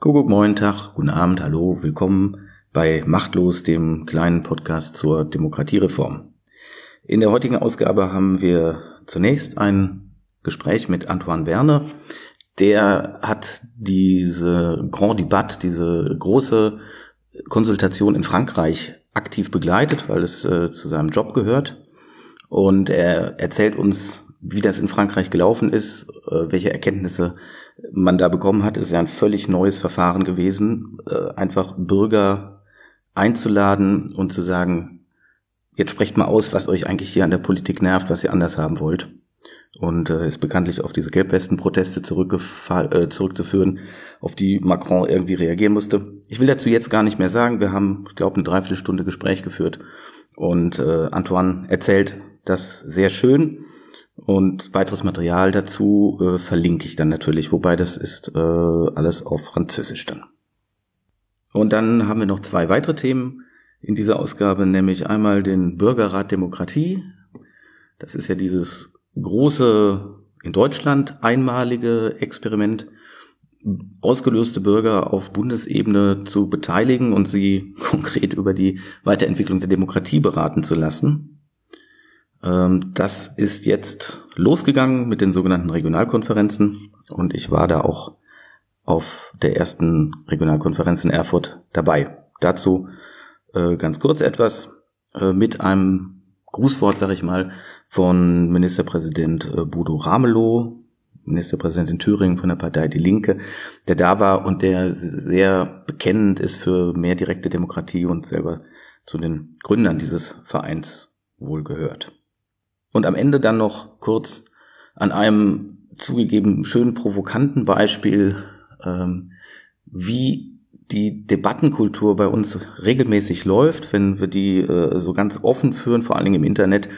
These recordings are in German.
Kuckuck, moin Tag, guten Abend, hallo, willkommen bei Machtlos, dem kleinen Podcast zur Demokratiereform. In der heutigen Ausgabe haben wir zunächst ein Gespräch mit Antoine Werner. Der hat diese Grand Debatte, diese große Konsultation in Frankreich aktiv begleitet, weil es äh, zu seinem Job gehört. Und er erzählt uns, wie das in Frankreich gelaufen ist, äh, welche Erkenntnisse man da bekommen hat, ist ja ein völlig neues Verfahren gewesen, äh, einfach Bürger einzuladen und zu sagen, jetzt sprecht mal aus, was euch eigentlich hier an der Politik nervt, was ihr anders haben wollt. Und äh, ist bekanntlich auf diese Gelbwesten-Proteste äh, zurückzuführen, auf die Macron irgendwie reagieren musste. Ich will dazu jetzt gar nicht mehr sagen. Wir haben, ich glaube, eine Dreiviertelstunde Gespräch geführt. Und äh, Antoine erzählt das sehr schön. Und weiteres Material dazu äh, verlinke ich dann natürlich, wobei das ist äh, alles auf Französisch dann. Und dann haben wir noch zwei weitere Themen in dieser Ausgabe, nämlich einmal den Bürgerrat Demokratie. Das ist ja dieses große in Deutschland einmalige Experiment, ausgelöste Bürger auf Bundesebene zu beteiligen und sie konkret über die Weiterentwicklung der Demokratie beraten zu lassen. Ähm, das ist jetzt losgegangen mit den sogenannten Regionalkonferenzen und ich war da auch auf der ersten Regionalkonferenz in Erfurt dabei. Dazu äh, ganz kurz etwas äh, mit einem Grußwort, sage ich mal, von Ministerpräsident äh, Bodo Ramelow, Ministerpräsident in Thüringen von der Partei Die Linke, der da war und der sehr bekennend ist für mehr direkte Demokratie und selber zu den Gründern dieses Vereins wohl gehört. Und am Ende dann noch kurz an einem zugegeben schön provokanten Beispiel, ähm, wie die Debattenkultur bei uns regelmäßig läuft, wenn wir die äh, so ganz offen führen, vor allen Dingen im Internet,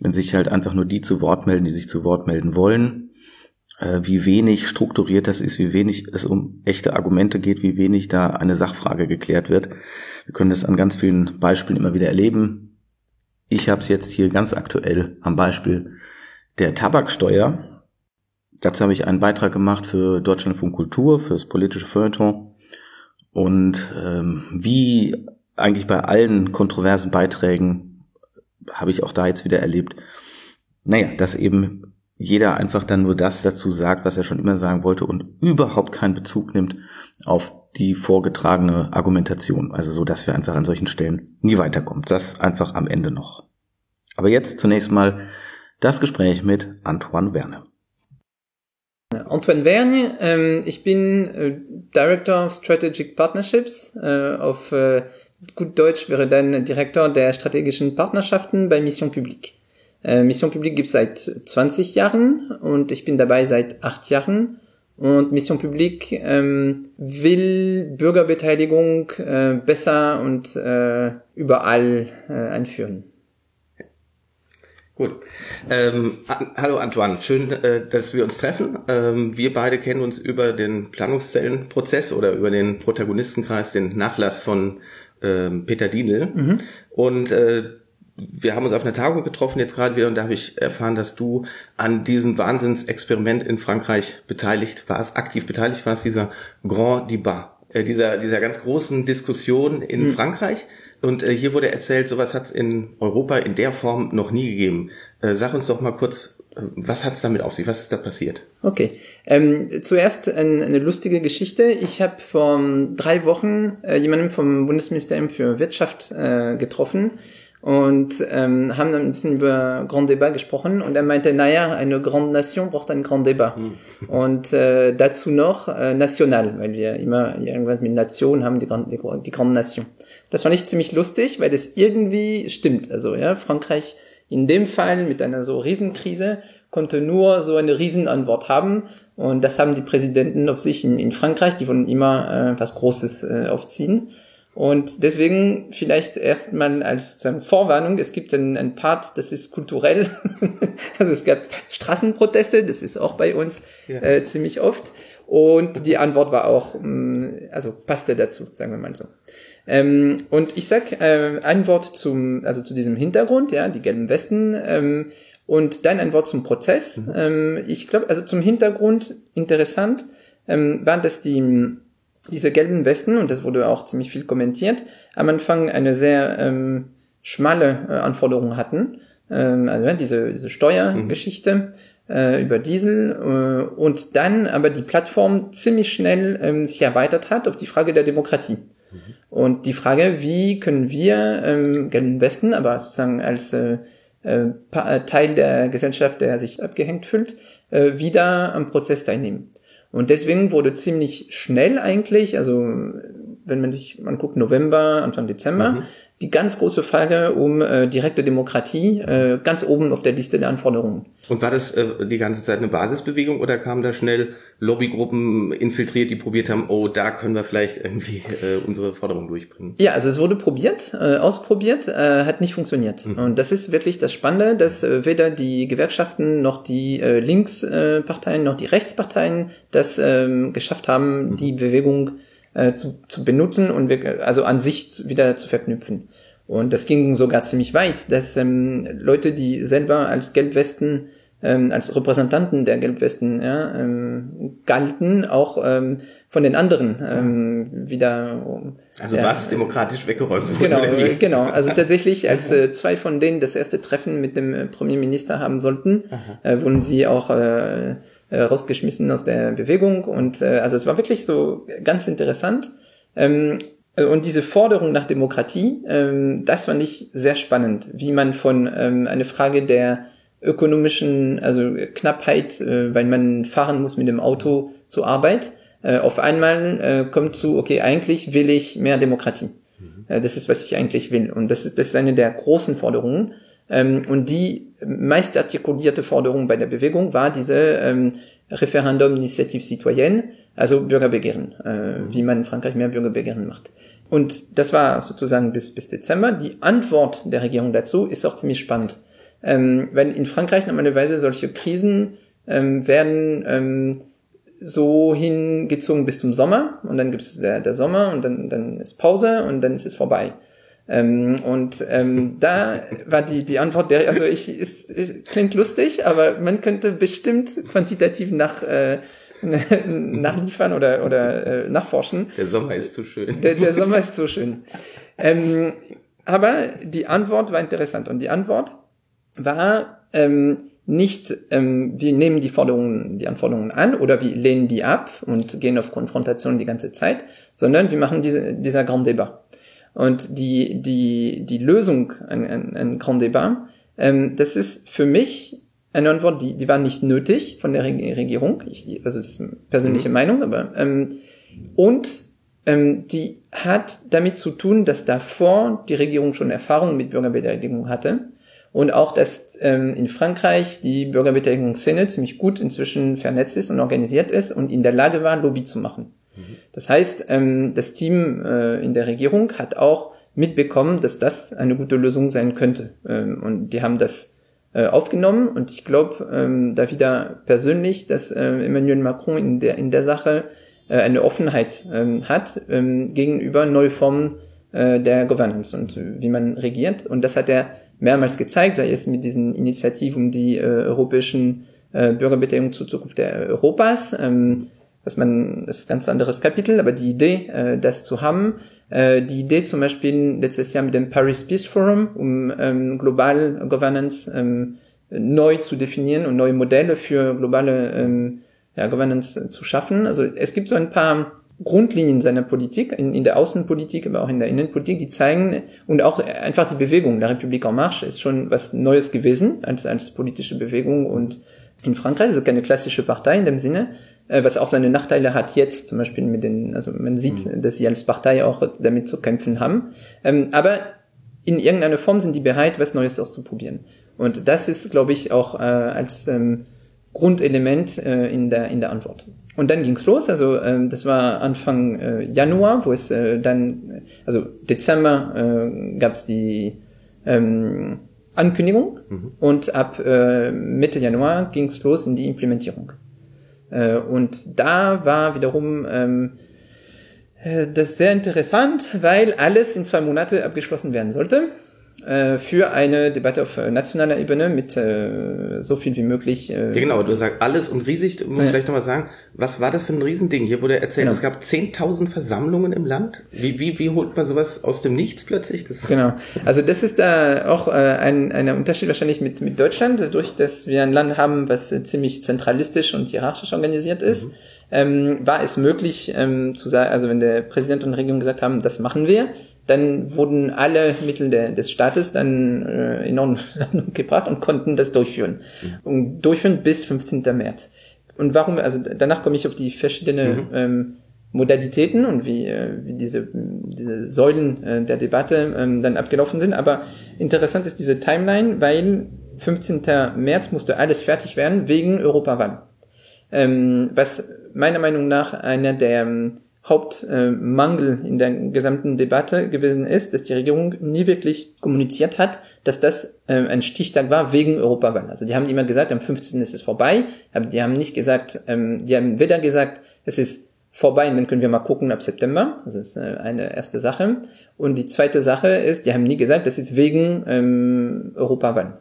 wenn sich halt einfach nur die zu Wort melden, die sich zu Wort melden wollen, äh, wie wenig strukturiert das ist, wie wenig es um echte Argumente geht, wie wenig da eine Sachfrage geklärt wird. Wir können das an ganz vielen Beispielen immer wieder erleben. Ich habe es jetzt hier ganz aktuell am Beispiel der Tabaksteuer. Dazu habe ich einen Beitrag gemacht für Deutschlandfunk Kultur, fürs politische Feuilleton. Und ähm, wie eigentlich bei allen kontroversen Beiträgen habe ich auch da jetzt wieder erlebt, naja, dass eben jeder einfach dann nur das dazu sagt, was er schon immer sagen wollte und überhaupt keinen Bezug nimmt auf die vorgetragene Argumentation. Also so, dass wir einfach an solchen Stellen nie weiterkommen. Das einfach am Ende noch. Aber jetzt zunächst mal das Gespräch mit Antoine Werner. Antoine Vergne, ähm, ich bin äh, Director of Strategic Partnerships. Äh, auf äh, gut Deutsch wäre dann Direktor der strategischen Partnerschaften bei Mission Publique. Äh, Mission Publique gibt es seit 20 Jahren und ich bin dabei seit 8 Jahren. Und Mission Publique ähm, will Bürgerbeteiligung äh, besser und äh, überall äh, einführen. Gut. Ähm, an, hallo Antoine, schön, äh, dass wir uns treffen. Ähm, wir beide kennen uns über den Planungszellenprozess oder über den Protagonistenkreis, den Nachlass von ähm, Peter Dienel. Mhm. Und äh, wir haben uns auf einer Tagung getroffen jetzt gerade wieder und da habe ich erfahren, dass du an diesem Wahnsinnsexperiment in Frankreich beteiligt warst, aktiv beteiligt warst, dieser Grand Débat, äh, dieser, dieser ganz großen Diskussion in mhm. Frankreich. Und äh, hier wurde erzählt, sowas hat es in Europa in der Form noch nie gegeben. Äh, sag uns doch mal kurz, äh, was hat es damit auf sich? Was ist da passiert? Okay. Ähm, zuerst ein, eine lustige Geschichte. Ich habe vor drei Wochen äh, jemanden vom Bundesministerium für Wirtschaft äh, getroffen und ähm, haben dann ein bisschen über Grand Débat gesprochen und er meinte, naja, eine Grande Nation braucht ein Grand Débat. Hm. Und äh, dazu noch äh, national, weil wir immer irgendwann mit Nation haben, die, Grand, die, die Grande Nation. Das fand ich ziemlich lustig, weil das irgendwie stimmt. Also ja, Frankreich in dem Fall mit einer so Riesenkrise konnte nur so eine Riesenantwort haben. Und das haben die Präsidenten auf sich in, in Frankreich, die wollen immer äh, was Großes äh, aufziehen. Und deswegen vielleicht erstmal als Vorwarnung, es gibt einen, einen Part, das ist kulturell. also es gab Straßenproteste, das ist auch bei uns ja. äh, ziemlich oft. Und die Antwort war auch, mm, also passte dazu, sagen wir mal so. Ähm, und ich sag äh, ein Wort zum, also zu diesem Hintergrund, ja, die gelben Westen, ähm, und dann ein Wort zum Prozess. Mhm. Ähm, ich glaube, also zum Hintergrund interessant ähm, war, dass die diese gelben Westen, und das wurde auch ziemlich viel kommentiert, am Anfang eine sehr ähm, schmale äh, Anforderung hatten, ähm, also diese, diese Steuergeschichte mhm. äh, über Diesel äh, und dann aber die Plattform ziemlich schnell ähm, sich erweitert hat auf die Frage der Demokratie. Mhm. Und die Frage, wie können wir ähm, gelben Westen, aber sozusagen als äh, äh, Teil der Gesellschaft, der sich abgehängt fühlt, äh, wieder am Prozess teilnehmen. Und deswegen wurde ziemlich schnell eigentlich, also wenn man sich anguckt, November, Anfang Dezember, mhm die ganz große Frage um äh, direkte Demokratie äh, ganz oben auf der Liste der Anforderungen. Und war das äh, die ganze Zeit eine Basisbewegung oder kamen da schnell Lobbygruppen infiltriert, die probiert haben, oh, da können wir vielleicht irgendwie äh, unsere Forderungen durchbringen? Ja, also es wurde probiert, äh, ausprobiert, äh, hat nicht funktioniert. Mhm. Und das ist wirklich das Spannende, dass äh, weder die Gewerkschaften noch die äh, Linksparteien noch die Rechtsparteien das äh, geschafft haben, mhm. die Bewegung äh, zu, zu benutzen und wir, also an sich wieder zu verknüpfen. Und das ging sogar ziemlich weit, dass ähm, Leute, die selber als Gelbwesten, ähm, als Repräsentanten der Gelbwesten ja, ähm, galten, auch ähm, von den anderen ähm, wieder. Also ja, was demokratisch weggeräumt wurde. Genau, genau. Also tatsächlich, als äh, zwei von denen das erste Treffen mit dem äh, Premierminister haben sollten, äh, wurden sie auch äh, äh, rausgeschmissen aus der Bewegung. Und äh, also es war wirklich so ganz interessant. Ähm, äh, und diese Forderung nach Demokratie, ähm, das fand ich sehr spannend, wie man von ähm, eine Frage der ökonomischen, also Knappheit, äh, weil man fahren muss mit dem Auto zur Arbeit, äh, auf einmal äh, kommt zu, okay, eigentlich will ich mehr Demokratie. Mhm. Äh, das ist, was ich eigentlich will. Und das ist, das ist eine der großen Forderungen. Ähm, und die meist artikulierte Forderung bei der Bewegung war diese ähm, Referendum Initiative Citoyenne, also Bürgerbegehren, äh, mhm. wie man in Frankreich mehr Bürgerbegehren macht. Und das war sozusagen bis, bis Dezember. Die Antwort der Regierung dazu ist auch ziemlich spannend. Ähm, weil in Frankreich normalerweise solche Krisen ähm, werden ähm, so hingezogen bis zum Sommer und dann gibt es der, der Sommer und dann, dann ist Pause und dann ist es vorbei. Ähm, und ähm, da war die, die Antwort der, also ich, ist, ist, klingt lustig, aber man könnte bestimmt quantitativ nach, äh, nachliefern oder, oder äh, nachforschen. Der Sommer ist zu schön. Der, der Sommer ist zu schön. Ähm, aber die Antwort war interessant und die Antwort war ähm, nicht, ähm, wir nehmen die Forderungen, die Anforderungen an oder wir lehnen die ab und gehen auf Konfrontation die ganze Zeit, sondern wir machen diese, dieser Grand Débat. Und die, die, die Lösung, ein, ein, ein Grand Débat, ähm, das ist für mich eine Antwort, die, die war nicht nötig von der Regierung. Ich, also ist persönliche mhm. Meinung, aber ähm, und ähm, die hat damit zu tun, dass davor die Regierung schon Erfahrung mit Bürgerbeteiligung hatte und auch, dass ähm, in Frankreich die Bürgerbeteiligungsszene ziemlich gut inzwischen vernetzt ist und organisiert ist und in der Lage war, Lobby zu machen. Das heißt, ähm, das Team äh, in der Regierung hat auch mitbekommen, dass das eine gute Lösung sein könnte. Ähm, und die haben das äh, aufgenommen und ich glaube ähm, da wieder persönlich, dass äh, Emmanuel Macron in der, in der Sache äh, eine Offenheit ähm, hat ähm, gegenüber neue Formen äh, der Governance und äh, wie man regiert. Und das hat er mehrmals gezeigt, sei es mit diesen Initiativen um die äh, europäischen äh, Bürgerbeteiligung zur Zukunft der Europas, ähm, was man, das ist ein ganz anderes Kapitel, aber die Idee, äh, das zu haben, äh, die Idee zum Beispiel letztes Jahr mit dem Paris Peace Forum, um ähm, Global Governance ähm, neu zu definieren und neue Modelle für globale ähm, ja, Governance zu schaffen. Also es gibt so ein paar Grundlinien seiner Politik, in, in der Außenpolitik, aber auch in der Innenpolitik, die zeigen, und auch einfach die Bewegung, der Republik en Marche ist schon was Neues gewesen als, als politische Bewegung und in Frankreich, also keine klassische Partei in dem Sinne, was auch seine Nachteile hat jetzt, zum Beispiel mit den, also man sieht, mhm. dass sie als Partei auch damit zu kämpfen haben. Ähm, aber in irgendeiner Form sind die bereit, was Neues auszuprobieren. Und das ist, glaube ich, auch äh, als ähm, Grundelement äh, in, der, in der Antwort. Und dann ging's los, also ähm, das war Anfang äh, Januar, wo es äh, dann, also Dezember äh, gab's die ähm, Ankündigung mhm. und ab äh, Mitte Januar ging's los in die Implementierung. Äh, und da war wiederum ähm, äh, das sehr interessant, weil alles in zwei Monate abgeschlossen werden sollte. Äh, für eine Debatte auf äh, nationaler Ebene mit äh, so viel wie möglich. Äh, ja, genau, du sagst alles und riesig. Du musst ja. vielleicht nochmal sagen, was war das für ein Riesending? Hier wurde erzählt, genau. es gab 10.000 Versammlungen im Land. Wie, wie, wie holt man sowas aus dem Nichts plötzlich? Das genau, also das ist da auch äh, ein, ein Unterschied wahrscheinlich mit, mit Deutschland, dadurch, dass wir ein Land haben, was äh, ziemlich zentralistisch und hierarchisch organisiert ist. Mhm. Ähm, war es möglich ähm, zu sagen, also wenn der Präsident und die Regierung gesagt haben, das machen wir, dann wurden alle Mittel de, des Staates dann äh, in Ordnung gebracht und konnten das durchführen. Mhm. Und durchführen bis 15. März. Und warum, also danach komme ich auf die verschiedenen mhm. ähm, Modalitäten und wie, äh, wie diese, diese Säulen äh, der Debatte ähm, dann abgelaufen sind. Aber interessant ist diese Timeline, weil 15. März musste alles fertig werden wegen Europawahl. Ähm, was meiner Meinung nach einer der ähm, Hauptmangel in der gesamten Debatte gewesen ist, dass die Regierung nie wirklich kommuniziert hat, dass das äh, ein Stichtag war wegen Europawahl. Also die haben immer gesagt, am 15. ist es vorbei, aber die haben nicht gesagt, ähm, die haben weder gesagt, es ist vorbei und dann können wir mal gucken ab September. Das ist äh, eine erste Sache. Und die zweite Sache ist, die haben nie gesagt, das ist wegen ähm, Europawahl.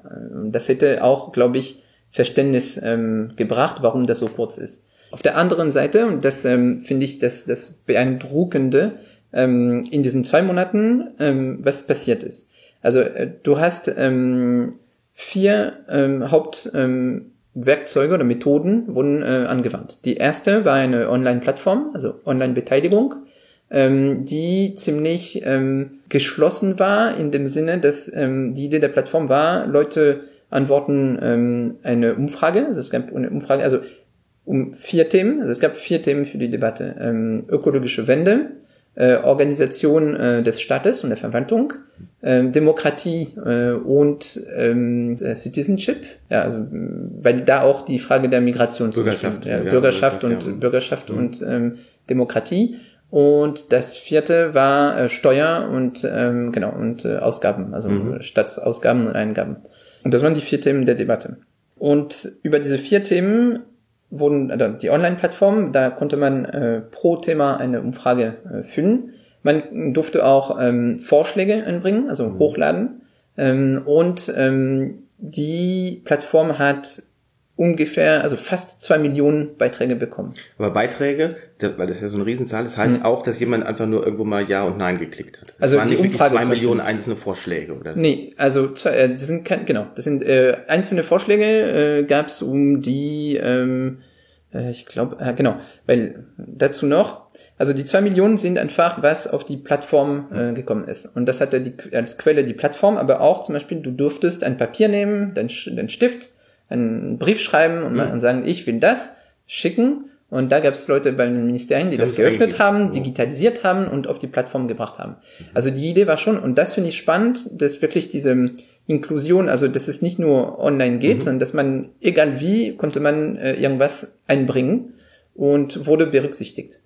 Das hätte auch, glaube ich, Verständnis ähm, gebracht, warum das so kurz ist. Auf der anderen Seite, und das ähm, finde ich das, das Beeindruckende, ähm, in diesen zwei Monaten, ähm, was passiert ist. Also äh, du hast ähm, vier ähm, Hauptwerkzeuge ähm, oder Methoden wurden äh, angewandt. Die erste war eine Online-Plattform, also Online-Beteiligung, ähm, die ziemlich ähm, geschlossen war in dem Sinne, dass ähm, die Idee der Plattform war, Leute antworten ähm, eine Umfrage, also es gab eine Umfrage, also um vier Themen. Also es gab vier Themen für die Debatte. Ähm, ökologische Wende, äh, Organisation äh, des Staates und der Verwaltung, äh, Demokratie und ähm, Citizenship, ja, also, weil da auch die Frage der Migration Bürgerschaft, ja, ja, Bürgerschaft, und ja. Bürgerschaft mhm. und ähm, Demokratie. Und das vierte war äh, Steuer und ähm, genau und äh, Ausgaben, also mhm. Staatsausgaben und Eingaben. Und das waren die vier Themen der Debatte. Und über diese vier Themen wurden also die Online-Plattform, da konnte man äh, pro Thema eine Umfrage äh, füllen. Man durfte auch ähm, Vorschläge einbringen, also mhm. hochladen. Ähm, und ähm, die Plattform hat ungefähr, also fast zwei Millionen Beiträge bekommen. Aber Beiträge, weil das ja so eine Riesenzahl ist, heißt mhm. auch, dass jemand einfach nur irgendwo mal Ja und Nein geklickt hat. Das also waren die nicht Umfrage zwei Millionen einzelne Vorschläge oder so. Nee, also äh, das sind kein, genau, das sind äh, einzelne Vorschläge äh, gab es um die, ähm, äh, ich glaube, äh, genau, weil dazu noch, also die zwei Millionen sind einfach, was auf die Plattform äh, gekommen ist. Und das hatte die, als Quelle die Plattform, aber auch zum Beispiel, du durftest ein Papier nehmen, dein, dein Stift, einen Brief schreiben und, mhm. sagen, ich will das, schicken. Und da gab es Leute bei den Ministerien, die das, das geöffnet haben, digitalisiert haben und auf die Plattform gebracht haben. Mhm. Also die Idee war schon, und das finde ich spannend, dass wirklich diese Inklusion, also dass es nicht nur online geht, mhm. sondern dass man, egal wie, konnte man äh, irgendwas einbringen und wurde berücksichtigt.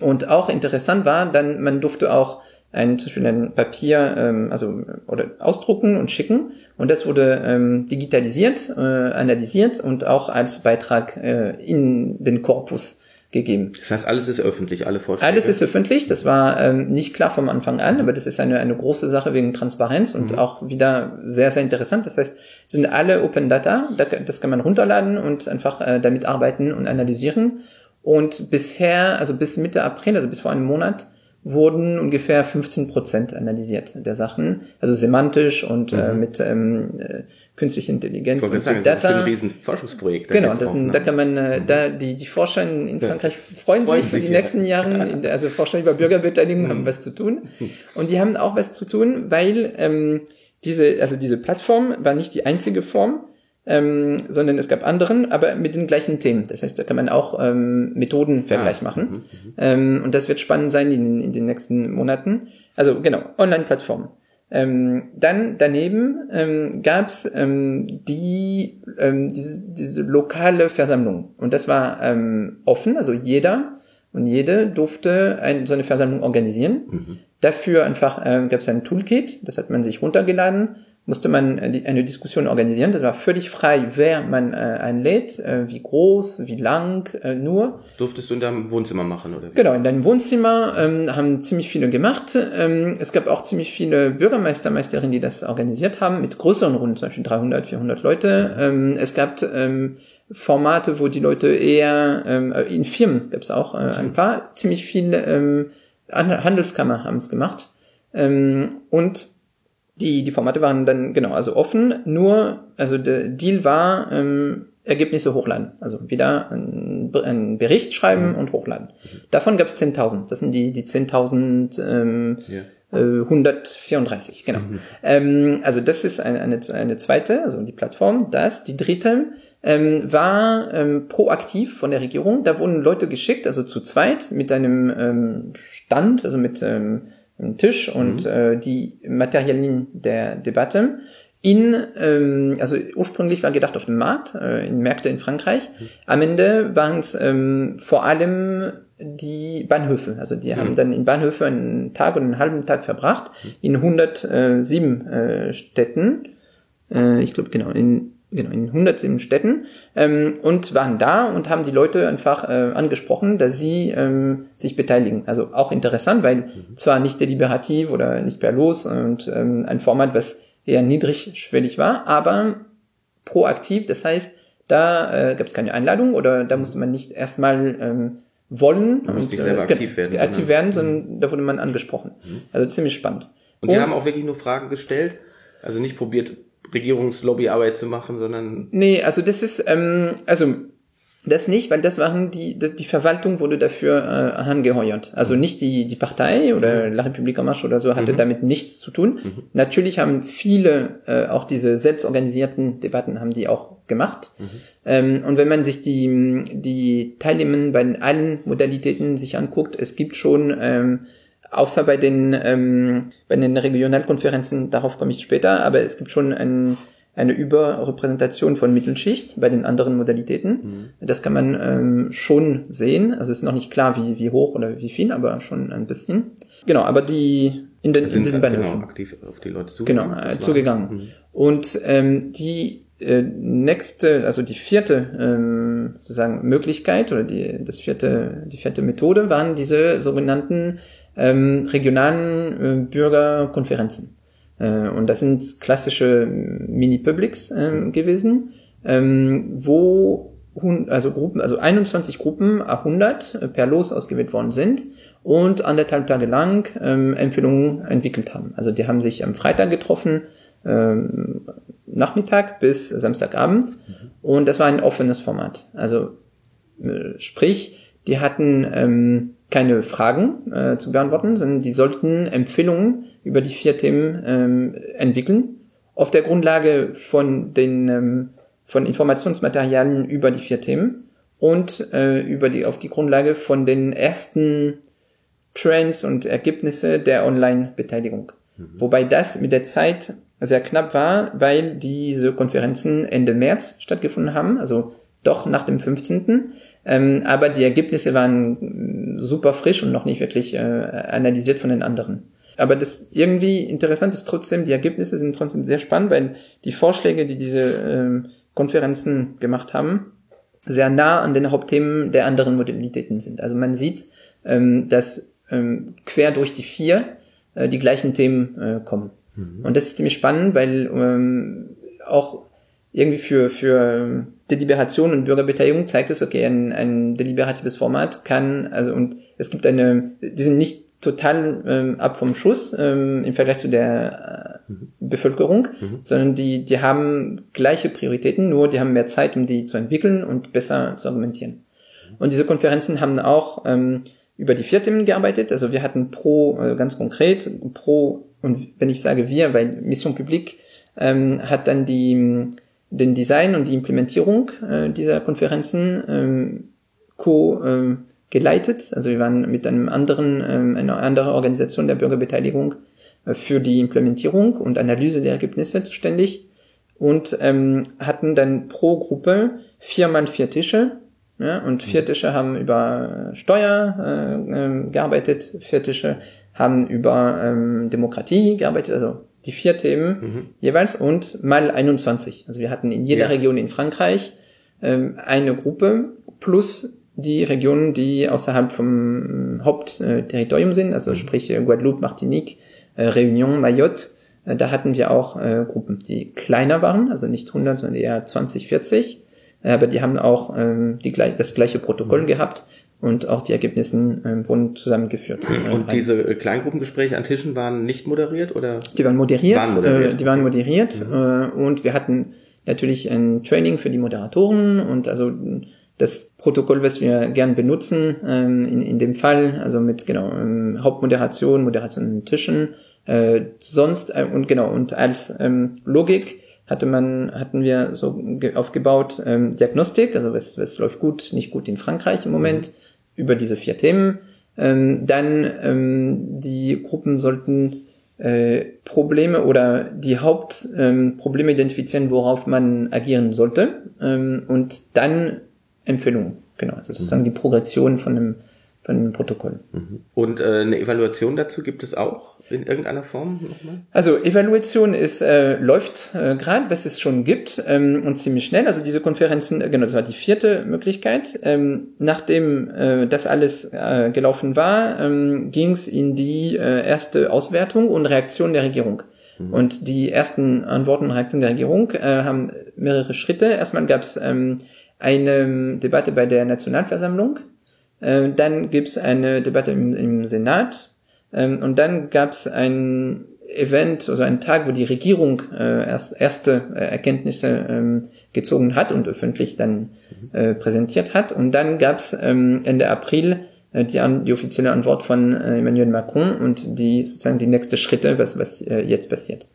Und auch interessant war, dann man durfte auch ein, zum Beispiel ein Papier, ähm, also oder ausdrucken und schicken und das wurde ähm, digitalisiert, äh, analysiert und auch als Beitrag äh, in den Korpus gegeben. Das heißt, alles ist öffentlich, alle Vorschläge? Alles ist öffentlich, das war ähm, nicht klar vom Anfang an, aber das ist eine, eine große Sache wegen Transparenz und mhm. auch wieder sehr, sehr interessant. Das heißt, sind alle Open Data, das kann man runterladen und einfach äh, damit arbeiten und analysieren. Und bisher, also bis Mitte April, also bis vor einem Monat, wurden ungefähr 15 Prozent analysiert der Sachen, also semantisch und äh, mhm. äh, mit ähm, äh, künstlicher Intelligenz und sagen, Data. Das ist ein riesen Forschungsprojekt. Genau, das sind, ne? da kann man, äh, mhm. da die die Forscher in, Frankreich freuen, freuen sich für die ja. nächsten Jahre, also Forscher über Bürgerbeteiligung mhm. haben was zu tun und die haben auch was zu tun, weil ähm, diese also diese Plattform war nicht die einzige Form, ähm, sondern es gab anderen, aber mit den gleichen Themen. Das heißt, da kann man auch ähm, Methodenvergleich ah, machen. Mhm, mhm. Ähm, und das wird spannend sein in, in den nächsten Monaten. Also genau, Online-Plattform. Ähm, dann daneben ähm, gab es ähm, die, ähm, diese, diese lokale Versammlung. Und das war ähm, offen, also jeder und jede durfte ein, so eine Versammlung organisieren. Mhm. Dafür einfach äh, gab es ein Toolkit, das hat man sich runtergeladen musste man äh, eine Diskussion organisieren. Das war völlig frei, wer man äh, einlädt, äh, wie groß, wie lang, äh, nur. Durftest du in deinem Wohnzimmer machen, oder? Wie? Genau, in deinem Wohnzimmer ähm, haben ziemlich viele gemacht. Ähm, es gab auch ziemlich viele Bürgermeister, Meisterinnen, die das organisiert haben, mit größeren Runden, zum Beispiel 300, 400 Leute. Ähm, es gab ähm, Formate, wo die Leute eher, ähm, äh, in Firmen gab es auch äh, ein paar, ziemlich viele ähm, Handelskammer haben es gemacht. Ähm, und die, die Formate waren dann genau, also offen, nur, also der Deal war, ähm, Ergebnisse hochladen. Also wieder ein, ein Bericht schreiben mhm. und hochladen. Davon gab es 10.000. Das sind die, die 10.000 ähm, ja. äh, 134, genau. Mhm. Ähm, also das ist eine, eine, eine zweite, also die Plattform. Das, die dritte, ähm, war ähm, proaktiv von der Regierung. Da wurden Leute geschickt, also zu zweit, mit einem ähm, Stand, also mit ähm, einem Tisch und mhm. äh, die Materialien der Debatte in, ähm, also ursprünglich war gedacht auf dem Markt, äh, in Märkte in Frankreich. Mhm. Am Ende waren es ähm, vor allem die Bahnhöfe. Also die mhm. haben dann in Bahnhöfe einen Tag und einen halben Tag verbracht, mhm. in 107 äh, Städten. Äh, ich glaube, genau, in genau, in 107 Städten ähm, und waren da und haben die Leute einfach äh, angesprochen, dass sie ähm, sich beteiligen. Also auch interessant, weil mhm. zwar nicht deliberativ oder nicht per Los und ähm, ein Format, was eher niedrigschwellig war, aber proaktiv. Das heißt, da äh, gab es keine Einladung oder da musste man nicht erstmal ähm, wollen man und äh, aktiv werden, aktiv sondern, werden, sondern mhm. da wurde man angesprochen. Mhm. Also ziemlich spannend. Und die und, haben auch wirklich nur Fragen gestellt, also nicht probiert Regierungslobbyarbeit zu machen, sondern. Nee, also das ist, ähm, also das nicht, weil das waren die, das, die Verwaltung wurde dafür äh, angeheuert. Also nicht die, die Partei oder mhm. La République en Marche oder so hatte mhm. damit nichts zu tun. Mhm. Natürlich haben viele äh, auch diese selbstorganisierten Debatten haben die auch gemacht. Mhm. Ähm, und wenn man sich die, die Teilnehmer bei allen Modalitäten sich anguckt, es gibt schon ähm, außer bei den, ähm, bei den Regionalkonferenzen, darauf komme ich später, aber es gibt schon ein, eine Überrepräsentation von Mittelschicht bei den anderen Modalitäten. Mhm. Das kann man ähm, schon sehen. Also es ist noch nicht klar, wie, wie hoch oder wie viel, aber schon ein bisschen. Genau, aber die in den, in den Genau, aktiv auf die Leute zugegangen. Genau, äh, zugegangen. Mhm. Und ähm, die äh, nächste, also die vierte ähm, sozusagen Möglichkeit oder die das vierte die vierte Methode waren diese sogenannten ähm, regionalen äh, Bürgerkonferenzen. Äh, und das sind klassische Mini-Publics äh, gewesen, ähm, wo also Gruppen, also 21 Gruppen a 100 äh, per Los ausgewählt worden sind und anderthalb Tage lang ähm, Empfehlungen entwickelt haben. Also die haben sich am Freitag getroffen, ähm, Nachmittag bis Samstagabend mhm. und das war ein offenes Format. Also äh, sprich, die hatten ähm, keine Fragen äh, zu beantworten, sondern die sollten Empfehlungen über die vier Themen ähm, entwickeln, auf der Grundlage von den ähm, von Informationsmaterialien über die vier Themen und äh, über die auf die Grundlage von den ersten Trends und Ergebnisse der Online-Beteiligung. Mhm. Wobei das mit der Zeit sehr knapp war, weil diese Konferenzen Ende März stattgefunden haben, also doch nach dem 15. Ähm, aber die Ergebnisse waren super frisch und noch nicht wirklich äh, analysiert von den anderen. Aber das irgendwie interessant ist trotzdem, die Ergebnisse sind trotzdem sehr spannend, weil die Vorschläge, die diese ähm, Konferenzen gemacht haben, sehr nah an den Hauptthemen der anderen Modalitäten sind. Also man sieht, ähm, dass ähm, quer durch die vier äh, die gleichen Themen äh, kommen. Mhm. Und das ist ziemlich spannend, weil ähm, auch irgendwie für, für Deliberation und Bürgerbeteiligung zeigt es, okay, ein, ein deliberatives Format kann, also und es gibt eine, die sind nicht total ähm, ab vom Schuss ähm, im Vergleich zu der äh, mhm. Bevölkerung, mhm. sondern die, die haben gleiche Prioritäten, nur die haben mehr Zeit, um die zu entwickeln und besser zu argumentieren. Und diese Konferenzen haben auch ähm, über die vier Themen gearbeitet. Also wir hatten pro, äh, ganz konkret, pro, und wenn ich sage wir, weil Mission Publique ähm, hat dann die den Design und die Implementierung äh, dieser Konferenzen ähm, co äh, geleitet. Also wir waren mit einem anderen, ähm, einer anderen Organisation der Bürgerbeteiligung äh, für die Implementierung und Analyse der Ergebnisse zuständig und ähm, hatten dann pro Gruppe vier Mann vier Tische. Ja, und vier Tische haben über Steuer äh, äh, gearbeitet, vier Tische haben über ähm, Demokratie gearbeitet, also die vier Themen mhm. jeweils und mal 21. Also wir hatten in jeder ja. Region in Frankreich ähm, eine Gruppe plus die Regionen, die außerhalb vom Hauptterritorium sind, also mhm. sprich äh, Guadeloupe, Martinique, äh, Réunion, Mayotte. Äh, da hatten wir auch äh, Gruppen, die kleiner waren, also nicht 100, sondern eher 20, 40. Äh, aber die haben auch ähm, die, das gleiche Protokoll mhm. gehabt und auch die Ergebnisse ähm, wurden zusammengeführt. Und äh, diese äh, Kleingruppengespräche an Tischen waren nicht moderiert oder? Die waren moderiert. Waren moderiert. Äh, die waren moderiert mhm. äh, und wir hatten natürlich ein Training für die Moderatoren und also das Protokoll, was wir gern benutzen, ähm, in, in dem Fall, also mit genau ähm, Hauptmoderation, Moderation an Tischen, äh, sonst und genau und als ähm, Logik hatte man, hatten wir so aufgebaut ähm, Diagnostik, also was, was läuft gut, nicht gut in Frankreich im Moment. Mhm über diese vier Themen. Ähm, dann ähm, die Gruppen sollten äh, Probleme oder die Hauptprobleme ähm, identifizieren, worauf man agieren sollte ähm, und dann Empfehlungen. Genau, also sozusagen mhm. die Progression von einem von einem Protokoll. Mhm. Und äh, eine Evaluation dazu gibt es auch in irgendeiner Form nochmal? Also Evaluation ist äh, läuft äh, gerade, was es schon gibt ähm, und ziemlich schnell. Also diese Konferenzen, äh, genau, das war die vierte Möglichkeit. Ähm, nachdem äh, das alles äh, gelaufen war, ähm, ging es in die äh, erste Auswertung und Reaktion der Regierung. Mhm. Und die ersten Antworten und Reaktionen der Regierung äh, haben mehrere Schritte. Erstmal gab es ähm, eine Debatte bei der Nationalversammlung ähm, dann gibt's eine Debatte im, im Senat ähm, und dann gab's ein Event, also einen Tag, wo die Regierung äh, erst, erste äh, Erkenntnisse ähm, gezogen hat und öffentlich dann äh, präsentiert hat. Und dann gab's ähm, Ende April äh, die, die offizielle Antwort von äh, Emmanuel Macron und die sozusagen die nächste Schritte, was, was äh, jetzt passiert.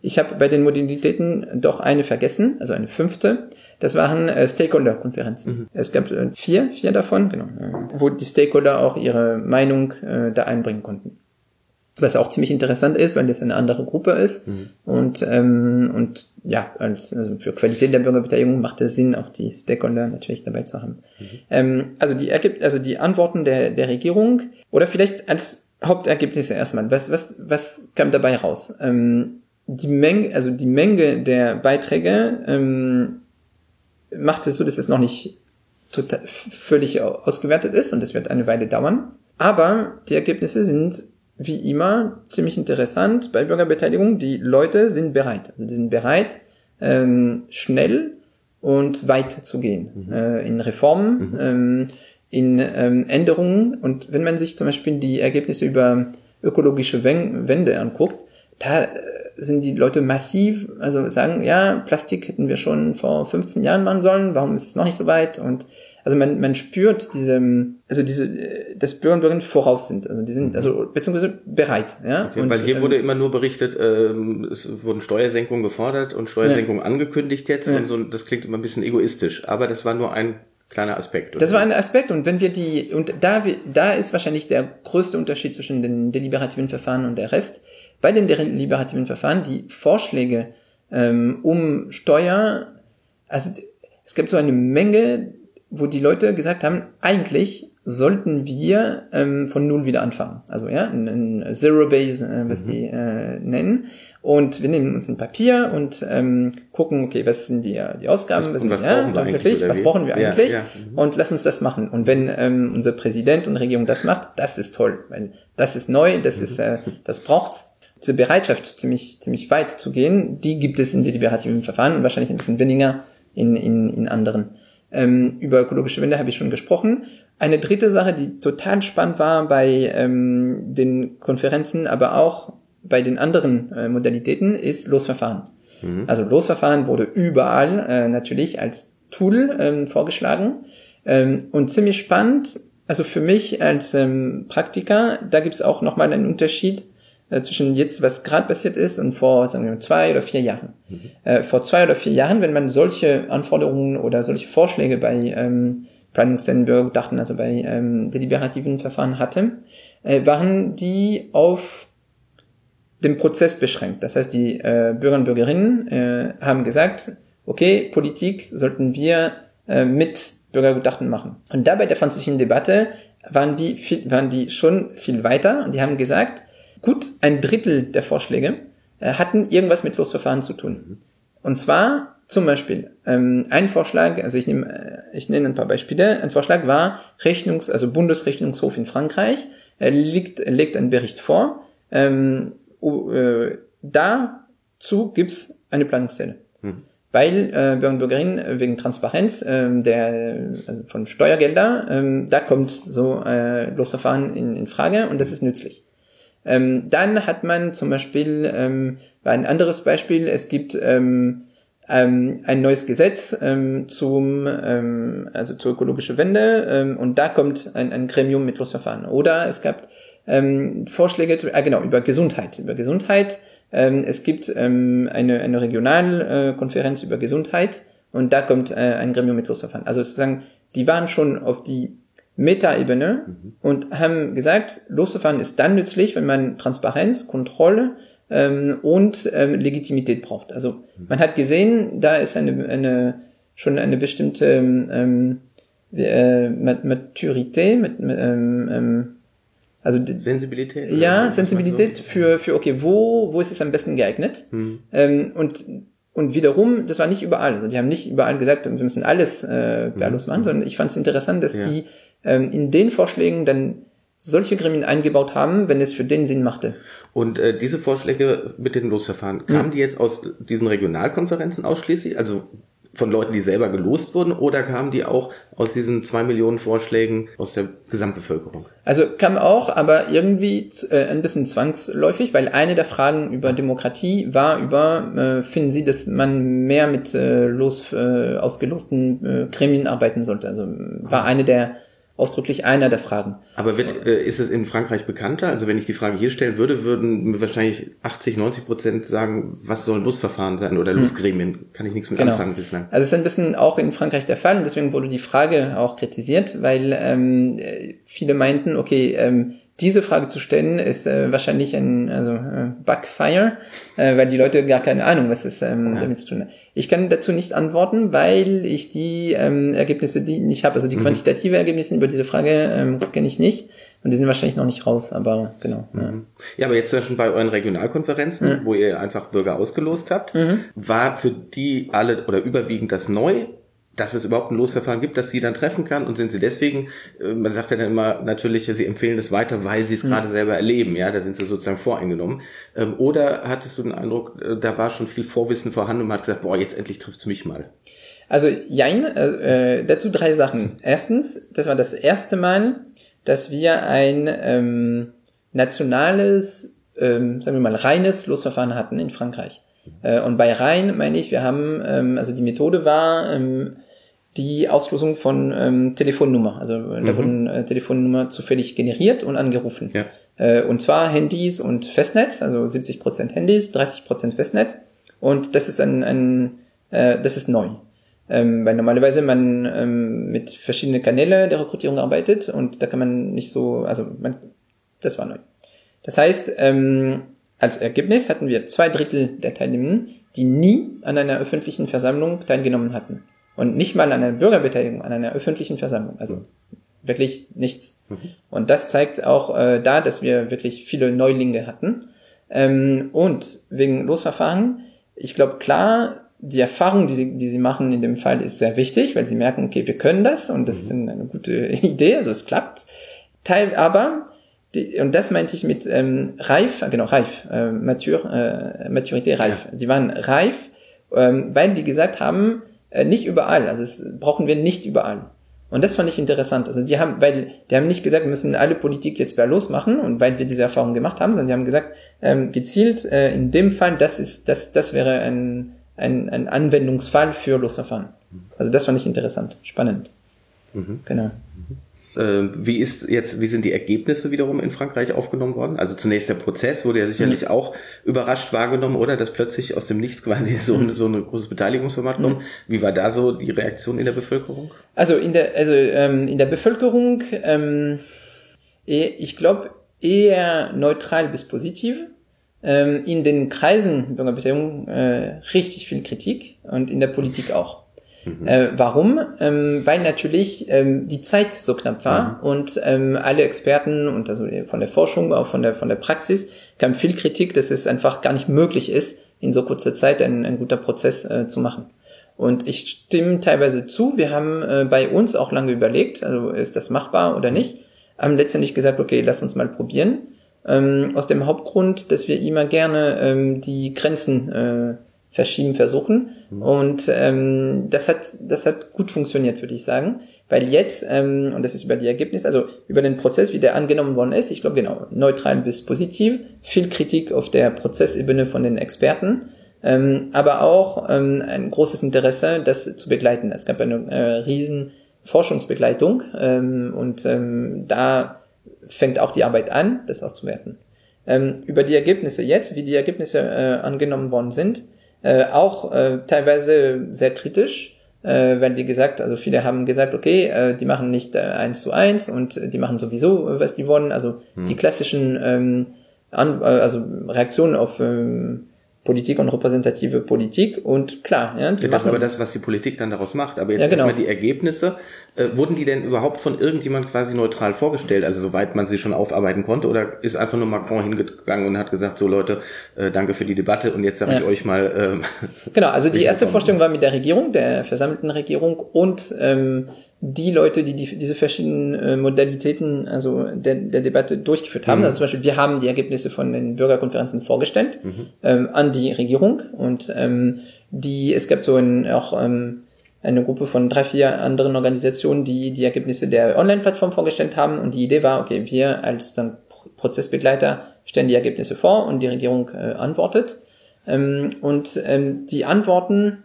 Ich habe bei den Modalitäten doch eine vergessen, also eine fünfte. Das waren äh, Stakeholder-Konferenzen. Mhm. Es gab äh, vier, vier davon, genau, äh, wo die Stakeholder auch ihre Meinung äh, da einbringen konnten. Was auch ziemlich interessant ist, weil das eine andere Gruppe ist. Mhm. Und, ähm, und ja, als, also für Qualität der Bürgerbeteiligung macht es Sinn, auch die Stakeholder natürlich dabei zu haben. Mhm. Ähm, also die ergibt, also die Antworten der, der Regierung oder vielleicht als Hauptergebnisse erstmal. Was, was, was kam dabei raus? Ähm, die Menge, also die Menge der Beiträge ähm, macht es so, dass es noch nicht total, völlig ausgewertet ist und es wird eine Weile dauern. Aber die Ergebnisse sind wie immer ziemlich interessant bei Bürgerbeteiligung. Die Leute sind bereit. Also die sind bereit, ähm, schnell und weit zu gehen mhm. äh, in Reformen, mhm. ähm, in ähm, Änderungen. Und wenn man sich zum Beispiel die Ergebnisse über ökologische Wände anguckt, da sind die Leute massiv, also sagen, ja, Plastik hätten wir schon vor 15 Jahren machen sollen, warum ist es noch nicht so weit? Und also man, man spürt diese, also diese, dass Bürger und Bürgerinnen voraus sind, also die sind, mhm. also beziehungsweise bereit, ja. Okay, und, weil hier ähm, wurde immer nur berichtet, ähm, es wurden Steuersenkungen gefordert und Steuersenkungen ja. angekündigt jetzt ja. und so, das klingt immer ein bisschen egoistisch, aber das war nur ein kleiner Aspekt. Oder? Das war ein Aspekt und wenn wir die, und da, da ist wahrscheinlich der größte Unterschied zwischen den deliberativen Verfahren und der Rest, bei den deliberativen Verfahren die Vorschläge ähm, um Steuer, also es gibt so eine Menge, wo die Leute gesagt haben, eigentlich sollten wir ähm, von null wieder anfangen. Also ja, ein, ein Zero Base, äh, was mhm. die äh, nennen. Und wir nehmen uns ein Papier und ähm, gucken, okay, was sind die, die Ausgaben, was, was sind was ja, wirklich, was brauchen wir eigentlich? Ja, ja. Mhm. Und lass uns das machen. Und wenn ähm, unser Präsident und Regierung das macht, das ist toll, weil das ist neu, das mhm. ist, äh, das braucht's diese Bereitschaft, ziemlich, ziemlich weit zu gehen, die gibt es in deliberativen Verfahren und wahrscheinlich ein bisschen weniger in, in, in anderen. Ähm, über ökologische Wände habe ich schon gesprochen. Eine dritte Sache, die total spannend war bei ähm, den Konferenzen, aber auch bei den anderen äh, Modalitäten, ist Losverfahren. Mhm. Also Losverfahren wurde überall äh, natürlich als Tool ähm, vorgeschlagen ähm, und ziemlich spannend. Also für mich als ähm, Praktiker, da gibt es auch nochmal einen Unterschied äh, zwischen jetzt, was gerade passiert ist, und vor, sagen wir, zwei oder vier Jahren. Mhm. Äh, vor zwei oder vier Jahren, wenn man solche Anforderungen oder solche Vorschläge bei ähm, Planungsstellen dachten, also bei ähm, deliberativen Verfahren hatte, äh, waren die auf den Prozess beschränkt. Das heißt, die äh, Bürger und Bürgerinnen äh, haben gesagt, okay, Politik sollten wir äh, mit Bürgergutachten machen. Und dabei der französischen Debatte waren die, viel, waren die schon viel weiter und die haben gesagt, Gut, ein Drittel der Vorschläge äh, hatten irgendwas mit Losverfahren zu tun. Und zwar zum Beispiel ähm, ein Vorschlag, also ich nehme, äh, ich nenne ein paar Beispiele. Ein Vorschlag war Rechnungs, also Bundesrechnungshof in Frankreich äh, legt, legt einen Bericht vor. Ähm, äh, dazu gibt's eine Planungszelle. Mhm. Weil äh, Bürger und Bürgerinnen wegen Transparenz äh, der also von Steuergelder, äh, da kommt so äh, Losverfahren in, in Frage und das ist nützlich. Ähm, dann hat man zum Beispiel, ähm, ein anderes Beispiel, es gibt ähm, ähm, ein neues Gesetz ähm, zum, ähm, also zur ökologischen Wende ähm, und da kommt ein, ein Gremium mit Losverfahren. Oder es gab ähm, Vorschläge, ah, genau, über Gesundheit. Über Gesundheit. Ähm, es gibt ähm, eine, eine Regionalkonferenz äh, über Gesundheit und da kommt äh, ein Gremium mit Losverfahren. Also sozusagen, die waren schon auf die Metaebene mhm. und haben gesagt, Losverfahren ist dann nützlich, wenn man Transparenz, Kontrolle ähm, und ähm, Legitimität braucht. Also man hat gesehen, da ist eine, eine schon eine bestimmte ähm, äh, Maturität, mit, ähm, ähm, also Sensibilität. Ja, Sensibilität so? für für okay, wo wo ist es am besten geeignet? Hm. Ähm, und und wiederum, das war nicht überall. Also die haben nicht überall gesagt, wir müssen alles äh, Berlus machen, hm. sondern ich fand es interessant, dass ja. die ähm, in den Vorschlägen dann solche Gremien eingebaut haben, wenn es für den Sinn machte. Und äh, diese Vorschläge mit den Losverfahren, kamen hm. die jetzt aus diesen Regionalkonferenzen ausschließlich? Also von Leuten, die selber gelost wurden, oder kamen die auch aus diesen zwei Millionen Vorschlägen aus der Gesamtbevölkerung? Also kam auch, aber irgendwie äh, ein bisschen zwangsläufig, weil eine der Fragen über Demokratie war über, äh, finden Sie, dass man mehr mit äh, los äh, ausgelosten äh, Gremien arbeiten sollte? Also war eine der ausdrücklich einer der Fragen. Aber wird, äh, ist es in Frankreich bekannter? Also wenn ich die Frage hier stellen würde, würden wahrscheinlich 80, 90 Prozent sagen, was soll ein Losverfahren sein oder hm. Losgremien? Kann ich nichts mit genau. anfangen bislang. Also es ist ein bisschen auch in Frankreich der Fall und deswegen wurde die Frage auch kritisiert, weil ähm, viele meinten, okay, ähm, diese Frage zu stellen, ist äh, wahrscheinlich ein also, äh, Backfire, äh, weil die Leute gar keine Ahnung, was es ähm, ja. damit zu tun hat. Ich kann dazu nicht antworten, weil ich die ähm, Ergebnisse, die nicht habe, also die mhm. quantitative Ergebnisse über diese Frage ähm, kenne ich nicht. Und die sind wahrscheinlich noch nicht raus, aber genau. Mhm. Ja. ja, aber jetzt schon bei euren Regionalkonferenzen, mhm. wo ihr einfach Bürger ausgelost habt, mhm. war für die alle oder überwiegend das neu dass es überhaupt ein Losverfahren gibt, das sie dann treffen kann und sind sie deswegen, äh, man sagt ja dann immer natürlich, sie empfehlen es weiter, weil sie es mhm. gerade selber erleben, ja, da sind sie sozusagen voreingenommen. Ähm, oder hattest du den Eindruck, äh, da war schon viel Vorwissen vorhanden und man hat gesagt, boah, jetzt endlich trifft es mich mal. Also jein, äh, äh, dazu drei Sachen. Erstens, das war das erste Mal, dass wir ein ähm, nationales, ähm, sagen wir mal, reines Losverfahren hatten in Frankreich. Äh, und bei rein meine ich, wir haben, ähm, also die Methode war, ähm, die Auslosung von ähm, Telefonnummer. Also mhm. da wurden äh, Telefonnummer zufällig generiert und angerufen. Ja. Äh, und zwar Handys und Festnetz, also 70% Handys, 30% Festnetz. Und das ist ein, ein äh, das ist neu. Ähm, weil normalerweise man ähm, mit verschiedenen Kanälen der Rekrutierung arbeitet und da kann man nicht so, also man, das war neu. Das heißt, ähm, als Ergebnis hatten wir zwei Drittel der Teilnehmenden, die nie an einer öffentlichen Versammlung teilgenommen hatten und nicht mal an einer Bürgerbeteiligung, an einer öffentlichen Versammlung. Also wirklich nichts. Mhm. Und das zeigt auch äh, da, dass wir wirklich viele Neulinge hatten. Ähm, und wegen Losverfahren, ich glaube klar, die Erfahrung, die sie, die sie machen in dem Fall, ist sehr wichtig, weil sie merken, okay, wir können das und das mhm. ist eine, gute Idee, also es klappt. Teil, aber die, und das meinte ich mit ähm, reif, genau, reif, äh, mature, äh, Maturité reif. Ja. Die waren reif, ähm, weil die gesagt haben, äh, nicht überall. Also das brauchen wir nicht überall. Und das fand ich interessant. Also die haben, weil die haben nicht gesagt, wir müssen alle Politik jetzt berlos machen und weil wir diese Erfahrung gemacht haben, sondern die haben gesagt, ähm, gezielt äh, in dem Fall, das ist, das, das wäre ein, ein, ein Anwendungsfall für Losverfahren. Also das fand ich interessant, spannend. Mhm. Genau. Äh, wie ist jetzt, wie sind die Ergebnisse wiederum in Frankreich aufgenommen worden? Also zunächst der Prozess wurde ja sicherlich mhm. auch überrascht wahrgenommen, oder? Dass plötzlich aus dem Nichts quasi so, mhm. so ein großes Beteiligungsformat kommt. Mhm. Wie war da so die Reaktion in der Bevölkerung? Also in der, also ähm, in der Bevölkerung, ähm, eh, ich glaube eher neutral bis positiv. Ähm, in den Kreisen Bürgerbeteiligung äh, richtig viel Kritik und in der Politik auch. Mhm. Äh, warum? Ähm, weil natürlich ähm, die Zeit so knapp war mhm. und ähm, alle Experten und also von der Forschung, auch von der von der Praxis kam viel Kritik, dass es einfach gar nicht möglich ist, in so kurzer Zeit ein, ein guter Prozess äh, zu machen. Und ich stimme teilweise zu. Wir haben äh, bei uns auch lange überlegt, also ist das machbar oder nicht. Haben letztendlich gesagt, okay, lass uns mal probieren. Ähm, aus dem Hauptgrund, dass wir immer gerne ähm, die Grenzen äh, verschieben versuchen. Mhm. Und ähm, das hat das hat gut funktioniert, würde ich sagen. Weil jetzt, ähm, und das ist über die Ergebnisse, also über den Prozess, wie der angenommen worden ist, ich glaube genau, neutral bis positiv, viel Kritik auf der Prozessebene von den Experten, ähm, aber auch ähm, ein großes Interesse, das zu begleiten. Es gab eine äh, riesen Forschungsbegleitung ähm, und ähm, da fängt auch die Arbeit an, das auszuwerten. Ähm, über die Ergebnisse jetzt, wie die Ergebnisse äh, angenommen worden sind, äh, auch äh, teilweise sehr kritisch, äh, wenn die gesagt, also viele haben gesagt, okay, äh, die machen nicht äh, eins zu eins und die machen sowieso, was die wollen, also hm. die klassischen ähm, an, äh, also Reaktionen auf ähm, Politik und repräsentative Politik und klar, ja. Die das ist aber das, was die Politik dann daraus macht. Aber jetzt ja, genau. erstmal die Ergebnisse. Äh, wurden die denn überhaupt von irgendjemand quasi neutral vorgestellt? Also soweit man sie schon aufarbeiten konnte? Oder ist einfach nur Macron hingegangen und hat gesagt, so Leute, äh, danke für die Debatte und jetzt sage ja. ich euch mal. Ähm, genau, also die erste Vorstellung war mit der Regierung, der versammelten Regierung und ähm, die Leute, die, die diese verschiedenen äh, Modalitäten also der, der Debatte durchgeführt haben. Mhm. Also zum Beispiel, wir haben die Ergebnisse von den Bürgerkonferenzen vorgestellt mhm. ähm, an die Regierung und ähm, die es gab so ein, auch ähm, eine Gruppe von drei, vier anderen Organisationen, die die Ergebnisse der Online-Plattform vorgestellt haben und die Idee war, okay, wir als dann Prozessbegleiter stellen die Ergebnisse vor und die Regierung äh, antwortet. Ähm, und ähm, die Antworten,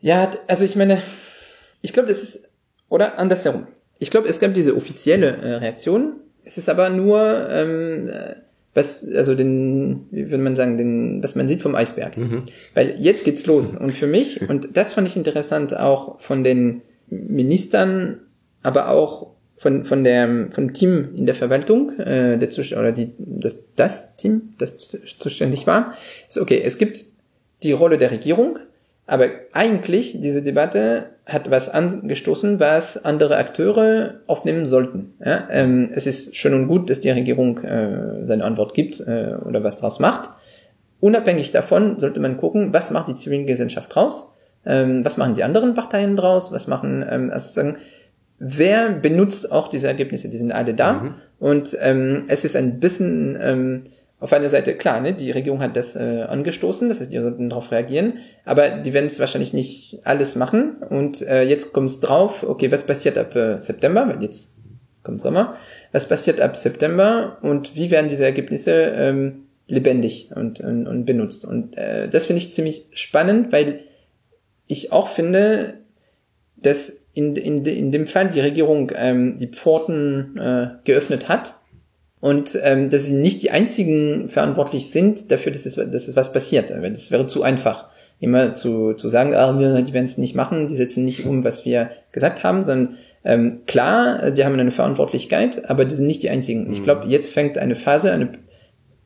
ja, also ich meine, ich glaube, das ist, oder andersherum. Ich glaube, es gab diese offizielle äh, Reaktion. Es ist aber nur, ähm, äh, was, also den, wie würde man sagen, den, was man sieht vom Eisberg. Mhm. Weil jetzt geht's los. Und für mich, und das fand ich interessant auch von den Ministern, aber auch von, von der, vom Team in der Verwaltung, äh, der oder die, das, das Team, das zuständig war, ist okay, es gibt die Rolle der Regierung, aber eigentlich, diese Debatte hat was angestoßen, was andere Akteure aufnehmen sollten. Ja, ähm, es ist schön und gut, dass die Regierung äh, seine Antwort gibt äh, oder was draus macht. Unabhängig davon sollte man gucken, was macht die Zivilgesellschaft draus, ähm, was machen die anderen Parteien draus, was machen, ähm, also sagen, wer benutzt auch diese Ergebnisse, die sind alle da. Mhm. Und ähm, es ist ein bisschen ähm, auf einer Seite, klar, ne, die Regierung hat das äh, angestoßen, das heißt, die sollten darauf reagieren, aber die werden es wahrscheinlich nicht alles machen. Und äh, jetzt kommt es drauf, okay, was passiert ab äh, September, weil jetzt kommt Sommer, was passiert ab September und wie werden diese Ergebnisse ähm, lebendig und, und, und benutzt. Und äh, das finde ich ziemlich spannend, weil ich auch finde, dass in, in, in dem Fall die Regierung ähm, die Pforten äh, geöffnet hat und ähm, dass sie nicht die einzigen verantwortlich sind dafür, dass es, dass es was passiert. Das wäre zu einfach, immer zu, zu sagen, ah, die werden es nicht machen, die setzen nicht um, was wir gesagt haben, sondern ähm, klar, die haben eine Verantwortlichkeit, aber die sind nicht die einzigen. Mhm. Ich glaube, jetzt fängt eine Phase, eine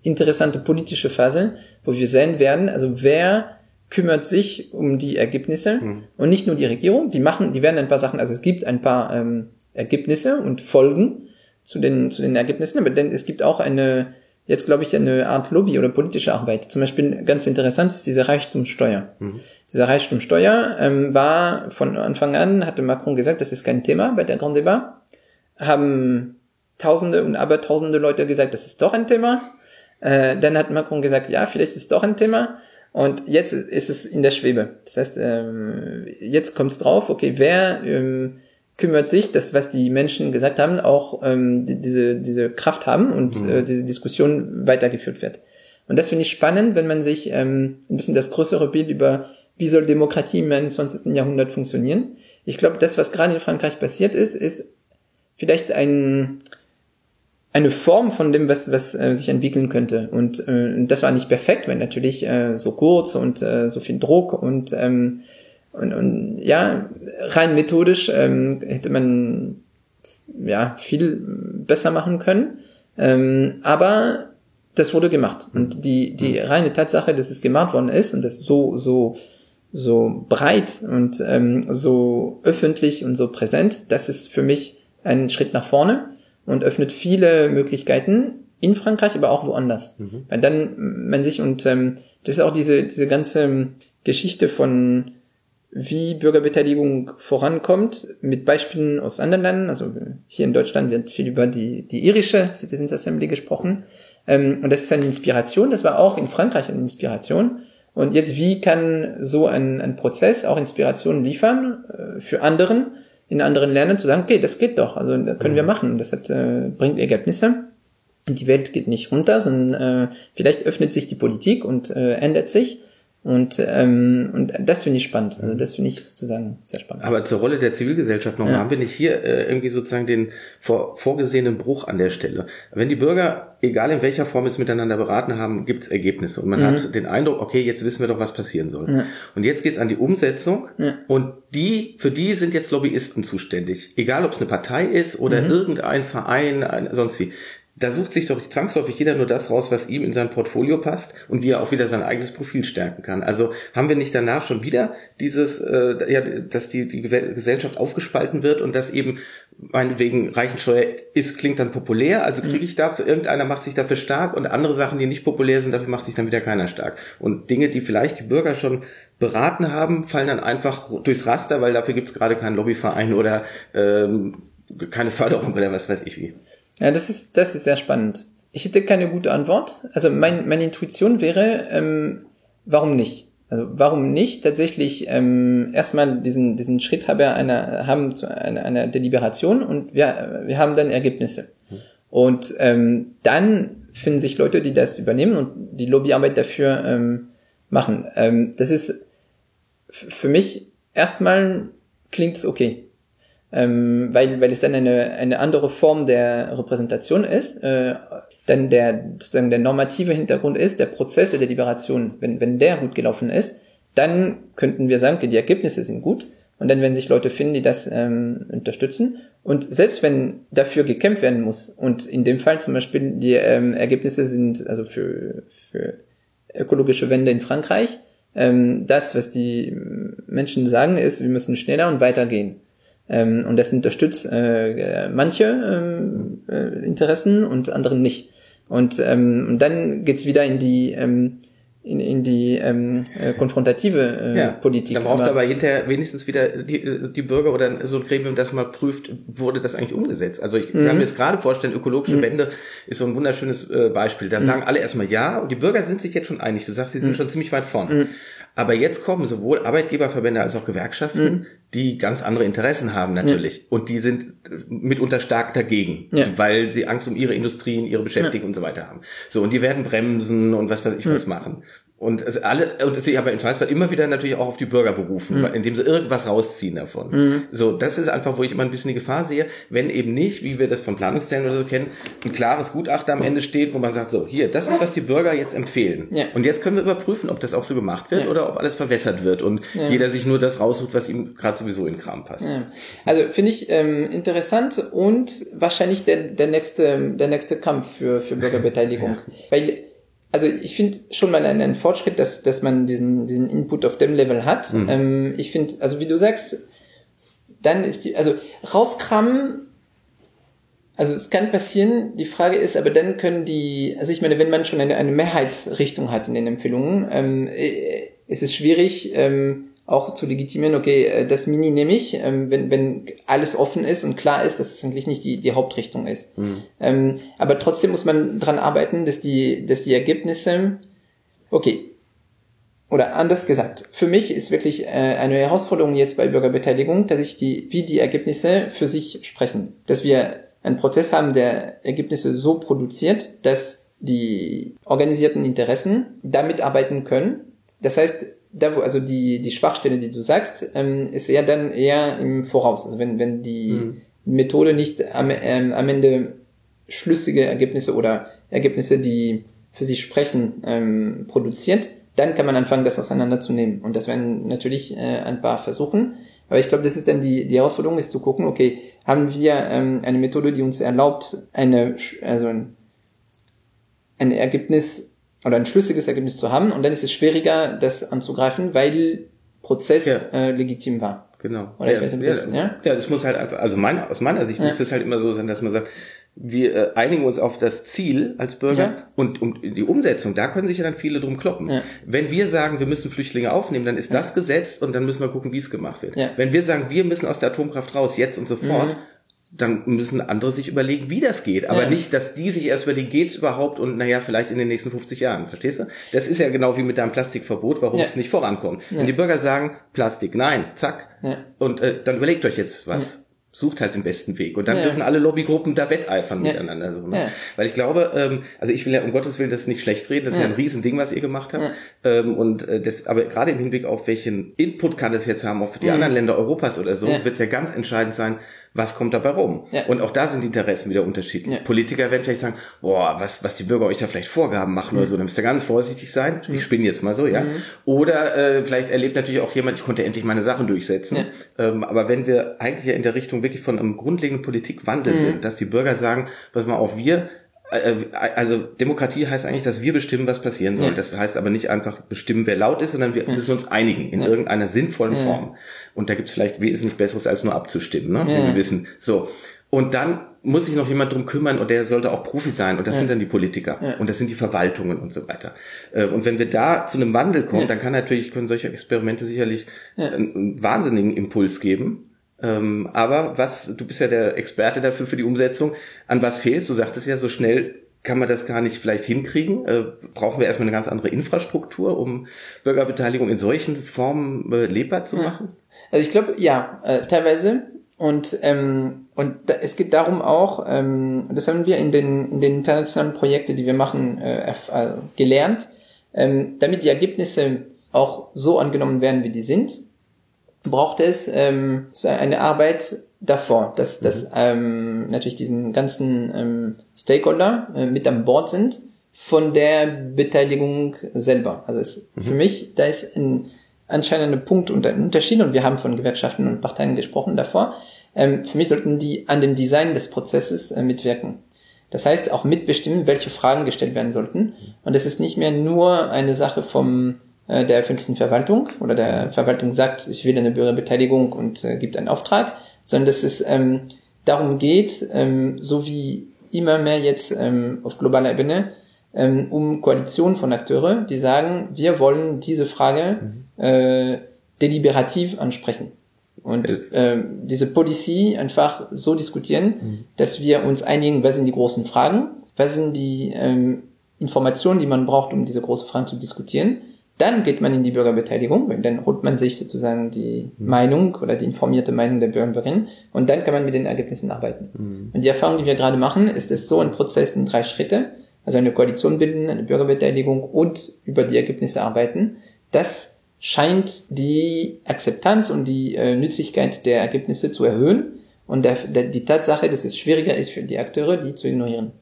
interessante politische Phase, wo wir sehen werden, also wer kümmert sich um die Ergebnisse mhm. und nicht nur die Regierung, die machen, die werden ein paar Sachen, also es gibt ein paar ähm, Ergebnisse und Folgen, zu den, zu den Ergebnissen, aber denn es gibt auch eine, jetzt glaube ich, eine Art Lobby oder politische Arbeit. Zum Beispiel ganz interessant ist diese Reichtumssteuer. Mhm. Diese Reichtumssteuer ähm, war von Anfang an, hatte Macron gesagt, das ist kein Thema bei der Grand Débat. Haben Tausende und aber Tausende Leute gesagt, das ist doch ein Thema. Äh, dann hat Macron gesagt, ja, vielleicht ist es doch ein Thema. Und jetzt ist es in der Schwebe. Das heißt, ähm, jetzt kommt es drauf, okay, wer ähm, kümmert sich, dass was die Menschen gesagt haben, auch ähm, die, diese, diese Kraft haben und mhm. äh, diese Diskussion weitergeführt wird. Und das finde ich spannend, wenn man sich ähm, ein bisschen das größere Bild über, wie soll Demokratie im 21. Jahrhundert funktionieren. Ich glaube, das, was gerade in Frankreich passiert ist, ist vielleicht ein, eine Form von dem, was, was äh, sich entwickeln könnte. Und äh, das war nicht perfekt, weil natürlich äh, so kurz und äh, so viel Druck und ähm, und, und ja, rein methodisch ähm, hätte man ja viel besser machen können. Ähm, aber das wurde gemacht. Und die, die reine Tatsache, dass es gemacht worden ist und das so, so so breit und ähm, so öffentlich und so präsent, das ist für mich ein Schritt nach vorne und öffnet viele Möglichkeiten in Frankreich, aber auch woanders. Mhm. Weil dann man sich und ähm, das ist auch diese diese ganze Geschichte von wie Bürgerbeteiligung vorankommt, mit Beispielen aus anderen Ländern. Also hier in Deutschland wird viel über die, die irische Citizens Assembly gesprochen. Ähm, und das ist eine Inspiration, das war auch in Frankreich eine Inspiration. Und jetzt, wie kann so ein, ein Prozess auch Inspiration liefern äh, für anderen, in anderen Ländern, zu sagen, okay, das geht doch, also das können wir mhm. machen, das hat, äh, bringt Ergebnisse. Die Welt geht nicht runter, sondern äh, vielleicht öffnet sich die Politik und äh, ändert sich. Und, ähm, und das finde ich spannend. Also das finde ich sozusagen sehr spannend. Aber zur Rolle der Zivilgesellschaft noch, ja. haben wir nicht hier äh, irgendwie sozusagen den vor, vorgesehenen Bruch an der Stelle. Wenn die Bürger, egal in welcher Form es miteinander beraten haben, gibt es Ergebnisse. Und man mhm. hat den Eindruck, okay, jetzt wissen wir doch, was passieren soll. Ja. Und jetzt geht's an die Umsetzung. Ja. Und die, für die sind jetzt Lobbyisten zuständig. Egal, ob es eine Partei ist oder mhm. irgendein Verein, ein, sonst wie da sucht sich doch zwangsläufig jeder nur das raus, was ihm in sein Portfolio passt und wie er auch wieder sein eigenes Profil stärken kann. Also haben wir nicht danach schon wieder dieses, äh, ja, dass die, die Gesellschaft aufgespalten wird und dass eben meinetwegen Reichensteuer ist, klingt dann populär, also kriege ich dafür, irgendeiner macht sich dafür stark und andere Sachen, die nicht populär sind, dafür macht sich dann wieder keiner stark. Und Dinge, die vielleicht die Bürger schon beraten haben, fallen dann einfach durchs Raster, weil dafür gibt es gerade keinen Lobbyverein oder ähm, keine Förderung oder was weiß ich wie. Ja, das ist, das ist sehr spannend. Ich hätte keine gute Antwort. Also mein, meine Intuition wäre, ähm, warum nicht? Also warum nicht tatsächlich ähm, erstmal diesen, diesen Schritt haben, einer, haben zu einer, einer Deliberation und wir, wir haben dann Ergebnisse. Und ähm, dann finden sich Leute, die das übernehmen und die Lobbyarbeit dafür ähm, machen. Ähm, das ist für mich erstmal klingt es okay ähm, weil, weil es dann eine, eine andere Form der Repräsentation ist. Äh, dann der, sozusagen der normative Hintergrund ist, der Prozess der Deliberation, wenn, wenn der gut gelaufen ist, dann könnten wir sagen, okay, die Ergebnisse sind gut. Und dann werden sich Leute finden, die das ähm, unterstützen. Und selbst wenn dafür gekämpft werden muss, und in dem Fall zum Beispiel die ähm, Ergebnisse sind also für, für ökologische Wende in Frankreich, ähm, das, was die Menschen sagen, ist, wir müssen schneller und weitergehen. Ähm, und das unterstützt äh, manche ähm, äh, Interessen und anderen nicht. Und, ähm, und dann geht's wieder in die ähm, in, in die ähm, äh, konfrontative äh, ja, Politik. Dann braucht es aber hinterher wenigstens wieder die, die Bürger oder so ein Gremium, das mal prüft, wurde das eigentlich umgesetzt. Also ich mhm. kann mir jetzt gerade vorstellen, ökologische mhm. Wende ist so ein wunderschönes äh, Beispiel. Da mhm. sagen alle erstmal ja und die Bürger sind sich jetzt schon einig. Du sagst, sie sind mhm. schon ziemlich weit vorne. Aber jetzt kommen sowohl Arbeitgeberverbände als auch Gewerkschaften, mhm. die ganz andere Interessen haben natürlich. Ja. Und die sind mitunter stark dagegen, ja. weil sie Angst um ihre Industrien, ihre Beschäftigten ja. und so weiter haben. So, und die werden bremsen und was weiß ich was machen. Und es alle, und sie aber im Zweifelsfall immer wieder natürlich auch auf die Bürger berufen, mhm. indem sie irgendwas rausziehen davon. Mhm. So, das ist einfach, wo ich immer ein bisschen die Gefahr sehe, wenn eben nicht, wie wir das von Planungszellen oder so kennen, ein klares Gutachter am Ende steht, wo man sagt, so, hier, das ist, was die Bürger jetzt empfehlen. Ja. Und jetzt können wir überprüfen, ob das auch so gemacht wird ja. oder ob alles verwässert wird und ja. jeder sich nur das raussucht, was ihm gerade sowieso in den Kram passt. Also finde ich ähm, interessant und wahrscheinlich der, der nächste, der nächste Kampf für, für Bürgerbeteiligung. Weil also ich finde schon mal einen, einen, Fortschritt, dass, dass man diesen, diesen Input auf dem Level hat. Mhm. Ähm, ich finde, also wie du sagst, dann ist die, also rauskramen, also es kann passieren, die Frage ist, aber dann können die, also ich meine, wenn man schon eine, eine Mehrheitsrichtung hat in den Empfehlungen, ähm, äh, ist es schwierig, ähm, auch zu legitimieren, okay, äh, das Mini nehme ich, ähm, wenn, wenn alles offen ist und klar ist, dass es eigentlich nicht die, die Hauptrichtung ist. Mhm. Ähm, aber trotzdem muss man dran arbeiten, dass die, dass die Ergebnisse, okay, oder anders gesagt, für mich ist wirklich äh, eine Herausforderung jetzt bei Bürgerbeteiligung, dass ich die, wie die Ergebnisse für sich sprechen. Dass wir einen Prozess haben, der Ergebnisse so produziert, dass die organisierten Interessen damit arbeiten können. Das heißt, da wo, also die, die Schwachstelle, die du sagst, ähm, ist eher dann eher im Voraus. Also wenn, wenn die mhm. Methode nicht am, ähm, am Ende schlüssige Ergebnisse oder Ergebnisse, die für sich sprechen, ähm, produziert, dann kann man anfangen, das auseinanderzunehmen. Und das werden natürlich äh, ein paar versuchen. Aber ich glaube, das ist dann die, die Herausforderung, ist zu gucken, okay, haben wir ähm, eine Methode, die uns erlaubt, eine, also ein, ein Ergebnis oder ein schlüssiges Ergebnis zu haben. Und dann ist es schwieriger, das anzugreifen, weil Prozess ja. äh, legitim war. Genau. Oder ja, ich weiß nicht, das, ja, ja, das muss halt einfach, also mein, aus meiner Sicht muss das halt immer so sein, dass man sagt, wir äh, einigen uns auf das Ziel als Bürger ja. und, und die Umsetzung, da können sich ja dann viele drum kloppen. Ja. Wenn wir sagen, wir müssen Flüchtlinge aufnehmen, dann ist ja. das gesetzt und dann müssen wir gucken, wie es gemacht wird. Wenn wir sagen, wir müssen aus der Atomkraft raus, jetzt und sofort, mhm. Dann müssen andere sich überlegen, wie das geht. Aber nicht, dass die sich erst überlegen, geht's überhaupt und naja, vielleicht in den nächsten 50 Jahren. Verstehst du? Das ist ja genau wie mit deinem Plastikverbot, warum es nicht vorankommt. Wenn die Bürger sagen, Plastik, nein, zack. Und äh, dann überlegt euch jetzt was sucht halt den besten Weg. Und dann ja. dürfen alle Lobbygruppen da wetteifern ja. miteinander. So, ne? ja. Weil ich glaube, ähm, also ich will ja um Gottes Willen das nicht schlecht reden, das ist ja ein Riesending, was ihr gemacht habt. Ähm, und äh, das, aber gerade im Hinblick auf welchen Input kann das jetzt haben, auch für die anderen Länder Europas oder so, wird es ja ganz entscheidend sein, was kommt dabei rum? Ja. Und auch da sind die Interessen wieder unterschiedlich. Ja. Politiker werden vielleicht sagen, boah, was, was die Bürger euch da vielleicht Vorgaben machen mhm. oder so, dann müsst ihr ganz vorsichtig sein. Mhm. Ich spinne jetzt mal so, ja. Mhm. Oder äh, vielleicht erlebt natürlich auch jemand, ich konnte endlich meine Sachen durchsetzen. Ja. Ähm, aber wenn wir eigentlich ja in der Richtung wirklich von einem grundlegenden Politikwandel mhm. sind, dass die Bürger sagen, pass mal auf, wir also Demokratie heißt eigentlich, dass wir bestimmen, was passieren soll. Ja. Das heißt aber nicht einfach bestimmen, wer laut ist, sondern wir ja. müssen uns einigen in ja. irgendeiner sinnvollen Form. Und da gibt es vielleicht wesentlich Besseres, als nur abzustimmen, ne? wenn wir wissen. So. Und dann muss sich noch jemand drum kümmern und der sollte auch Profi sein und das sind dann die Politiker und das sind die Verwaltungen und so weiter. Äh, und wenn wir da zu einem Wandel kommen, dann kann natürlich, können solche Experimente sicherlich einen wahnsinnigen Impuls geben ähm, aber was, du bist ja der Experte dafür für die Umsetzung. An was fehlt? Du sagtest ja, so schnell kann man das gar nicht vielleicht hinkriegen? Äh, brauchen wir erstmal eine ganz andere Infrastruktur, um Bürgerbeteiligung in solchen Formen äh, lebbar zu machen? Also ich glaube, ja, äh, teilweise. Und ähm, und da, es geht darum auch, ähm, das haben wir in den in den internationalen Projekten, die wir machen, äh, äh, gelernt, ähm, damit die Ergebnisse auch so angenommen werden, wie die sind, braucht es ähm, eine Arbeit davor, dass, mhm. dass ähm, natürlich diesen ganzen ähm, Stakeholder äh, mit an Bord sind von der Beteiligung selber. Also es, mhm. für mich, da ist ein anscheinender Punkt und ein Unterschied und wir haben von Gewerkschaften und Parteien gesprochen davor. Ähm, für mich sollten die an dem Design des Prozesses äh, mitwirken. Das heißt auch mitbestimmen, welche Fragen gestellt werden sollten. Und es ist nicht mehr nur eine Sache vom der öffentlichen Verwaltung oder der Verwaltung sagt, ich will eine Bürgerbeteiligung und äh, gibt einen Auftrag, sondern dass es ähm, darum geht, ähm, so wie immer mehr jetzt ähm, auf globaler Ebene, ähm, um Koalitionen von Akteure, die sagen, wir wollen diese Frage mhm. äh, deliberativ ansprechen. Und äh, diese Policy einfach so diskutieren, mhm. dass wir uns einigen, was sind die großen Fragen, was sind die ähm, Informationen, die man braucht, um diese großen Fragen zu diskutieren dann geht man in die Bürgerbeteiligung, weil dann holt man sich sozusagen die mhm. Meinung oder die informierte Meinung der Bürgerin und dann kann man mit den Ergebnissen arbeiten. Mhm. Und die Erfahrung, die wir gerade machen, ist es so ein Prozess in drei Schritte, also eine Koalition bilden, eine Bürgerbeteiligung und über die Ergebnisse arbeiten. Das scheint die Akzeptanz und die äh, Nützlichkeit der Ergebnisse zu erhöhen und der, der, die Tatsache, dass es schwieriger ist für die Akteure, die zu ignorieren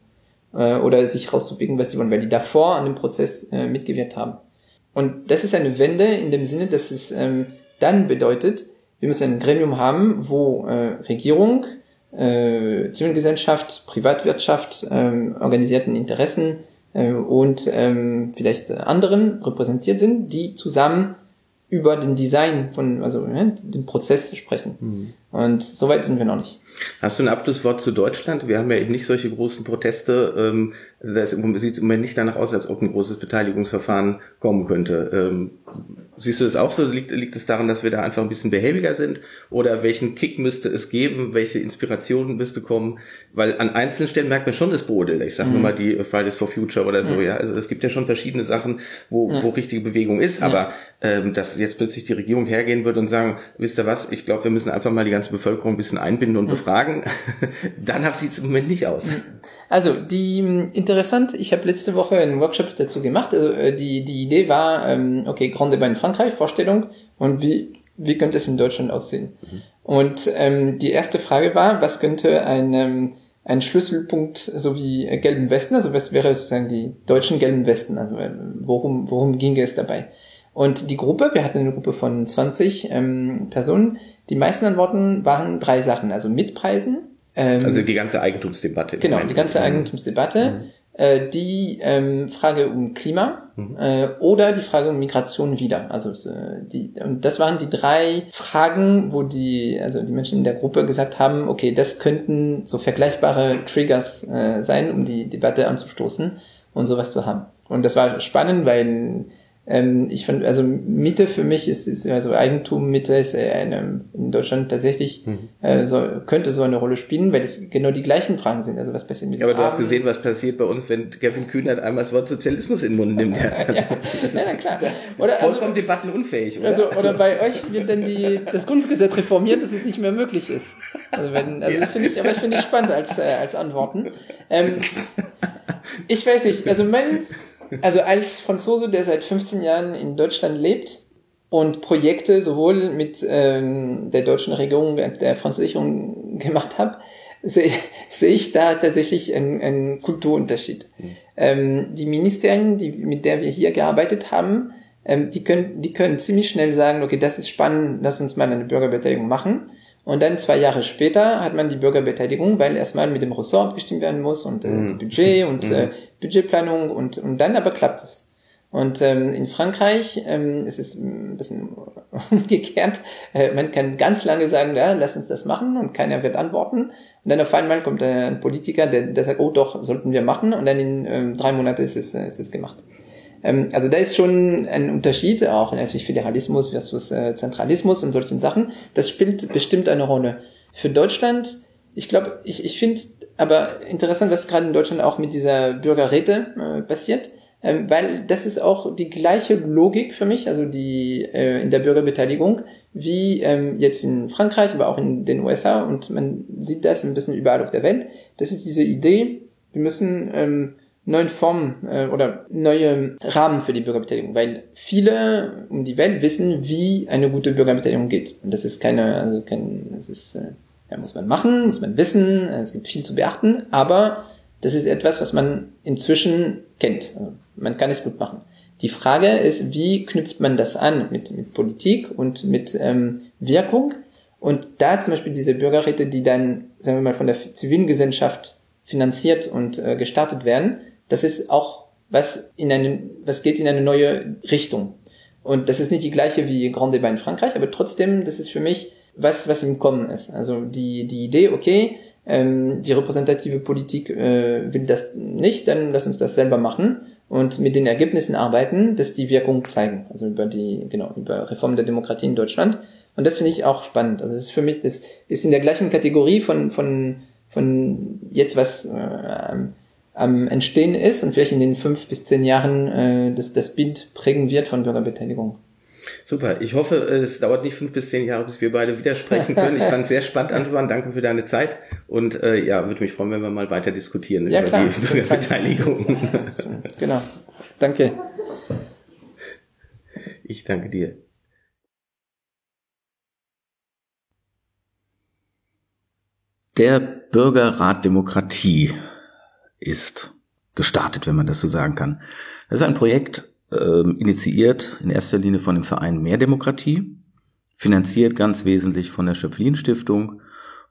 äh, oder sich rauszupicken, was die wollen, weil die davor an dem Prozess äh, mitgewirkt haben. Und das ist eine Wende in dem Sinne, dass es ähm, dann bedeutet, wir müssen ein Gremium haben, wo äh, Regierung, äh, Zivilgesellschaft, Privatwirtschaft, ähm, organisierten Interessen äh, und ähm, vielleicht anderen repräsentiert sind, die zusammen über den Design von, also ja, den Prozess sprechen. Mhm. Und so weit sind wir noch nicht. Hast du ein Abschlusswort zu Deutschland? Wir haben ja eben nicht solche großen Proteste. Ähm, das sieht im Moment nicht danach aus, als ob ein großes Beteiligungsverfahren kommen könnte. Ähm, siehst du das auch so? Liegt, liegt es daran, dass wir da einfach ein bisschen behäbiger sind? Oder welchen Kick müsste es geben? Welche Inspirationen müsste kommen? Weil an einzelnen Stellen merkt man schon das Brodel. Ich sage mhm. nur mal die Fridays for Future oder so. Ja. ja, also es gibt ja schon verschiedene Sachen, wo, ja. wo richtige Bewegung ist. Aber ähm, dass jetzt plötzlich die Regierung hergehen wird und sagen, wisst ihr was? Ich glaube, wir müssen einfach mal die ganze Bevölkerung ein bisschen einbinden und befragen. Danach sieht es im Moment nicht aus. Also die interessant. Ich habe letzte Woche einen Workshop dazu gemacht. Also, äh, die die Idee war, ähm, okay, Grand Débat in Frankreich, Vorstellung und wie wie könnte es in Deutschland aussehen? Mhm. Und ähm, die erste Frage war, was könnte ein ähm, ein Schlüsselpunkt so wie äh, gelben Westen, also was wäre sozusagen die deutschen gelben Westen, also äh, worum worum ginge es dabei? Und die Gruppe, wir hatten eine Gruppe von 20 ähm, Personen, die meisten Antworten waren drei Sachen, also Mitpreisen. Ähm, also die ganze Eigentumsdebatte. Genau, die ganze Eigentumsdebatte. Mhm. Äh, die ähm, Frage um Klima mhm. äh, oder die Frage um Migration wieder. Also äh, die und das waren die drei Fragen, wo die also die Menschen in der Gruppe gesagt haben, okay, das könnten so vergleichbare Triggers äh, sein, um die Debatte anzustoßen und sowas zu haben. Und das war spannend, weil ähm, ich fand, also Mitte für mich ist, ist also Eigentum Mitte ist eine, in Deutschland tatsächlich mhm. äh, so, könnte so eine Rolle spielen, weil es genau die gleichen Fragen sind. Also was passiert mit Aber du hast gesehen, was passiert bei uns, wenn Kevin Kühnert einmal das Wort Sozialismus in den Mund nimmt. ja, ja, na klar. Oder, also, vollkommen debattenunfähig, oder? Also, oder bei euch wird dann die, das Grundgesetz reformiert, dass es nicht mehr möglich ist. Also wenn, also ja. finde ich, aber finde ich spannend als, äh, als Antworten. Ähm, ich weiß nicht, also mein, also als Franzose, der seit 15 Jahren in Deutschland lebt und Projekte sowohl mit ähm, der deutschen Regierung, der französischen gemacht habe, sehe seh ich da tatsächlich einen, einen Kulturunterschied. Mhm. Ähm, die Ministerien, die, mit der wir hier gearbeitet haben, ähm, die, können, die können ziemlich schnell sagen, okay, das ist spannend, lass uns mal eine Bürgerbeteiligung machen. Und dann zwei Jahre später hat man die Bürgerbeteiligung, weil erstmal mit dem Ressort abgestimmt werden muss und äh, mhm. Budget und äh, mhm. Budgetplanung und, und dann aber klappt es. Und ähm, in Frankreich ähm, ist es ein bisschen umgekehrt. Äh, man kann ganz lange sagen, ja, lass uns das machen und keiner wird antworten. Und dann auf einmal kommt äh, ein Politiker, der, der sagt, oh doch, sollten wir machen. Und dann in ähm, drei Monaten ist es, äh, ist es gemacht. Ähm, also da ist schon ein Unterschied, auch natürlich Föderalismus versus äh, Zentralismus und solchen Sachen. Das spielt bestimmt eine Rolle. Für Deutschland, ich glaube, ich, ich finde aber interessant, was gerade in Deutschland auch mit dieser Bürgerräte äh, passiert, ähm, weil das ist auch die gleiche Logik für mich, also die äh, in der Bürgerbeteiligung, wie ähm, jetzt in Frankreich, aber auch in den USA und man sieht das ein bisschen überall auf der Welt. Das ist diese Idee, wir müssen ähm, neuen Formen äh, oder neue Rahmen für die Bürgerbeteiligung, weil viele um die Welt wissen, wie eine gute Bürgerbeteiligung geht. Und das ist keine, also kein, das ist, äh, ja, muss man machen, muss man wissen, äh, es gibt viel zu beachten, aber das ist etwas, was man inzwischen kennt. Also man kann es gut machen. Die Frage ist, wie knüpft man das an mit, mit Politik und mit ähm, Wirkung? Und da zum Beispiel diese Bürgerräte, die dann, sagen wir mal, von der zivilen Gesellschaft finanziert und äh, gestartet werden, das ist auch was in eine, was geht in eine neue Richtung. Und das ist nicht die gleiche wie Grand Débat in Frankreich, aber trotzdem, das ist für mich was, was im Kommen ist. Also die, die Idee, okay, ähm, die repräsentative Politik äh, will das nicht, dann lass uns das selber machen und mit den Ergebnissen arbeiten, dass die Wirkung zeigen. Also über die, genau, über Reform der Demokratie in Deutschland. Und das finde ich auch spannend. Also es ist für mich, das ist in der gleichen Kategorie von, von, von jetzt was äh, am Entstehen ist und vielleicht in den fünf bis zehn Jahren äh, das, das Bild prägen wird von Bürgerbeteiligung. Super. Ich hoffe, es dauert nicht fünf bis zehn Jahre, bis wir beide widersprechen können. Ich fand es sehr spannend, Antoine. Danke für deine Zeit. Und äh, ja, würde mich freuen, wenn wir mal weiter diskutieren ja, über klar. die Bürgerbeteiligung. genau. Danke. Ich danke dir. Der Bürgerrat Demokratie ist gestartet, wenn man das so sagen kann. Das ist ein Projekt, äh, initiiert in erster Linie von dem Verein Mehr Demokratie, finanziert ganz wesentlich von der Schöpflin Stiftung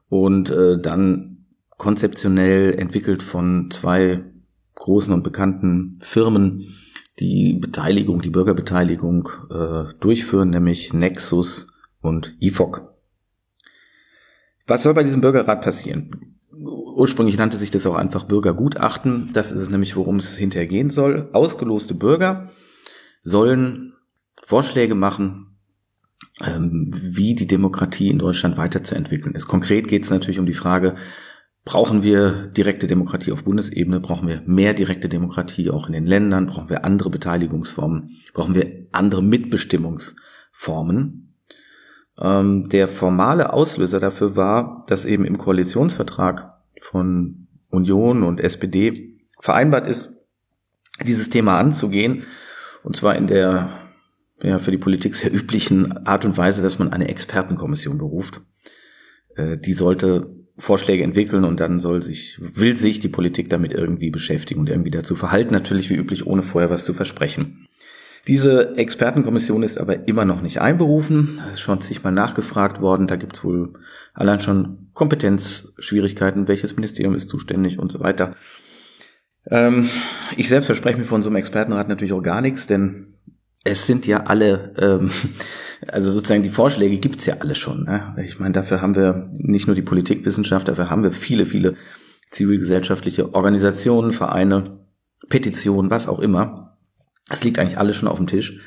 und äh, dann konzeptionell entwickelt von zwei großen und bekannten Firmen, die Beteiligung, die Bürgerbeteiligung äh, durchführen, nämlich Nexus und IFOC. Was soll bei diesem Bürgerrat passieren? Ursprünglich nannte sich das auch einfach Bürgergutachten. Das ist es nämlich, worum es hinterher gehen soll. Ausgeloste Bürger sollen Vorschläge machen, ähm, wie die Demokratie in Deutschland weiterzuentwickeln ist. Konkret geht es natürlich um die Frage, brauchen wir direkte Demokratie auf Bundesebene, brauchen wir mehr direkte Demokratie auch in den Ländern, brauchen wir andere Beteiligungsformen, brauchen wir andere Mitbestimmungsformen. Ähm, der formale Auslöser dafür war, dass eben im Koalitionsvertrag von Union und SPD vereinbart ist, dieses Thema anzugehen. Und zwar in der ja, für die Politik sehr üblichen Art und Weise, dass man eine Expertenkommission beruft. Äh, die sollte Vorschläge entwickeln und dann soll sich, will sich die Politik damit irgendwie beschäftigen und irgendwie dazu verhalten, natürlich wie üblich, ohne vorher was zu versprechen. Diese Expertenkommission ist aber immer noch nicht einberufen. Es ist schon zigmal nachgefragt worden. Da gibt es wohl allein schon Kompetenzschwierigkeiten. Welches Ministerium ist zuständig und so weiter. Ähm, ich selbst verspreche mir von so einem Expertenrat natürlich auch gar nichts, denn es sind ja alle, ähm, also sozusagen die Vorschläge gibt's ja alle schon. Ne? Ich meine, dafür haben wir nicht nur die Politikwissenschaft, dafür haben wir viele, viele zivilgesellschaftliche Organisationen, Vereine, Petitionen, was auch immer. Es liegt eigentlich alles schon auf dem Tisch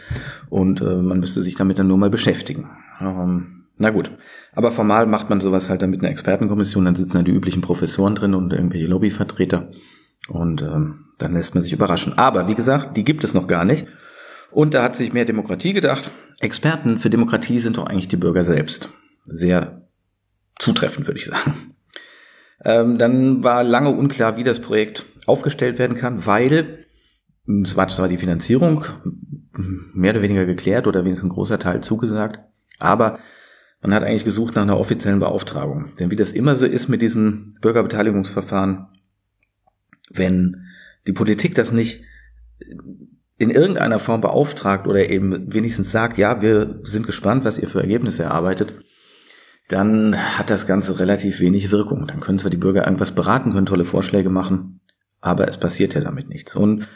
und äh, man müsste sich damit dann nur mal beschäftigen. Ähm, na gut, aber formal macht man sowas halt dann mit einer Expertenkommission, dann sitzen da die üblichen Professoren drin und irgendwelche Lobbyvertreter und ähm, dann lässt man sich überraschen. Aber wie gesagt, die gibt es noch gar nicht. Und da hat sich mehr Demokratie gedacht. Experten für Demokratie sind doch eigentlich die Bürger selbst. Sehr zutreffend, würde ich sagen. Ähm, dann war lange unklar, wie das Projekt aufgestellt werden kann, weil es war zwar die Finanzierung mehr oder weniger geklärt oder wenigstens ein großer Teil zugesagt, aber man hat eigentlich gesucht nach einer offiziellen Beauftragung. Denn wie das immer so ist mit diesen Bürgerbeteiligungsverfahren, wenn die Politik das nicht in irgendeiner Form beauftragt oder eben wenigstens sagt, ja, wir sind gespannt, was ihr für Ergebnisse erarbeitet, dann hat das Ganze relativ wenig Wirkung. Dann können zwar die Bürger irgendwas beraten, können tolle Vorschläge machen, aber es passiert ja damit nichts. Und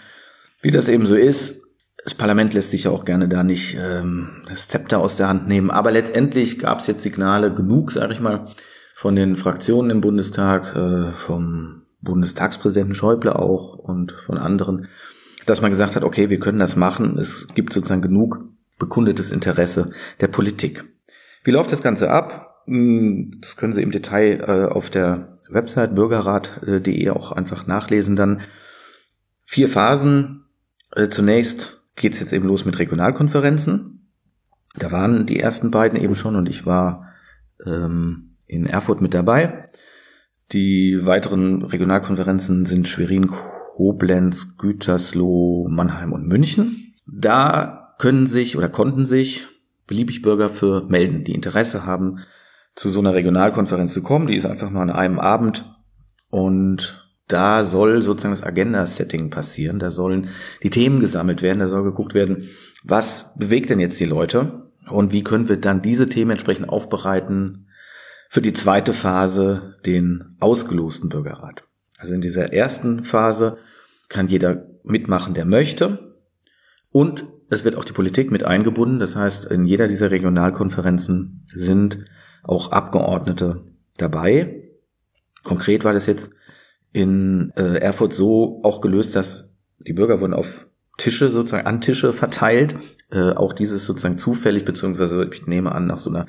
wie das eben so ist, das Parlament lässt sich ja auch gerne da nicht ähm, das Zepter aus der Hand nehmen. Aber letztendlich gab es jetzt Signale genug, sage ich mal, von den Fraktionen im Bundestag, äh, vom Bundestagspräsidenten Schäuble auch und von anderen, dass man gesagt hat, okay, wir können das machen. Es gibt sozusagen genug bekundetes Interesse der Politik. Wie läuft das Ganze ab? Hm, das können Sie im Detail äh, auf der Website bürgerrat.de auch einfach nachlesen dann. Vier Phasen. Äh, zunächst geht's jetzt eben los mit Regionalkonferenzen. Da waren die ersten beiden eben schon und ich war ähm, in Erfurt mit dabei. Die weiteren Regionalkonferenzen sind Schwerin, Koblenz, Gütersloh, Mannheim und München. Da können sich oder konnten sich beliebig Bürger für melden, die Interesse haben, zu so einer Regionalkonferenz zu kommen. Die ist einfach nur an einem Abend und da soll sozusagen das Agenda-Setting passieren. Da sollen die Themen gesammelt werden. Da soll geguckt werden, was bewegt denn jetzt die Leute und wie können wir dann diese Themen entsprechend aufbereiten für die zweite Phase, den ausgelosten Bürgerrat. Also in dieser ersten Phase kann jeder mitmachen, der möchte. Und es wird auch die Politik mit eingebunden. Das heißt, in jeder dieser Regionalkonferenzen sind auch Abgeordnete dabei. Konkret war das jetzt in äh, Erfurt so auch gelöst, dass die Bürger wurden auf Tische sozusagen an Tische verteilt. Äh, auch dieses sozusagen zufällig, beziehungsweise ich nehme an, nach so einer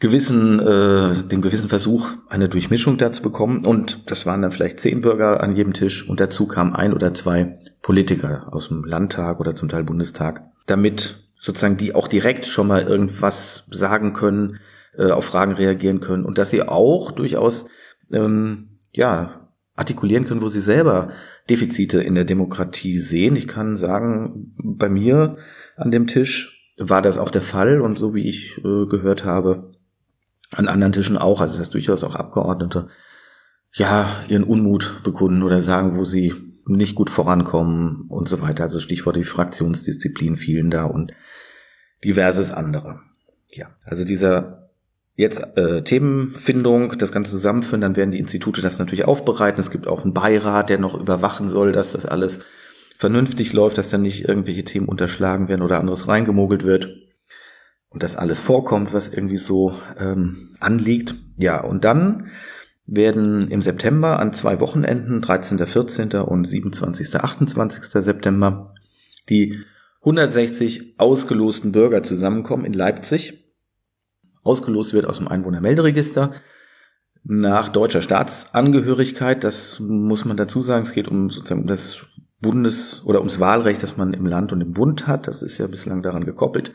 gewissen, äh, dem gewissen Versuch, eine Durchmischung da zu bekommen. Und das waren dann vielleicht zehn Bürger an jedem Tisch und dazu kamen ein oder zwei Politiker aus dem Landtag oder zum Teil Bundestag, damit sozusagen die auch direkt schon mal irgendwas sagen können, äh, auf Fragen reagieren können und dass sie auch durchaus ähm, ja artikulieren können, wo sie selber Defizite in der Demokratie sehen. Ich kann sagen, bei mir an dem Tisch war das auch der Fall und so wie ich äh, gehört habe, an anderen Tischen auch, also dass durchaus auch Abgeordnete ja ihren Unmut bekunden oder sagen, wo sie nicht gut vorankommen und so weiter. Also Stichwort die Fraktionsdisziplin fielen da und diverses andere. Ja, also dieser Jetzt äh, Themenfindung, das Ganze zusammenführen, dann werden die Institute das natürlich aufbereiten. Es gibt auch einen Beirat, der noch überwachen soll, dass das alles vernünftig läuft, dass dann nicht irgendwelche Themen unterschlagen werden oder anderes reingemogelt wird und dass alles vorkommt, was irgendwie so ähm, anliegt. Ja, und dann werden im September an zwei Wochenenden, 13., 14. und 27., 28. September, die 160 ausgelosten Bürger zusammenkommen in Leipzig ausgelost wird aus dem Einwohnermelderegister nach deutscher Staatsangehörigkeit. Das muss man dazu sagen. Es geht um sozusagen das Bundes- oder ums Wahlrecht, das man im Land und im Bund hat. Das ist ja bislang daran gekoppelt.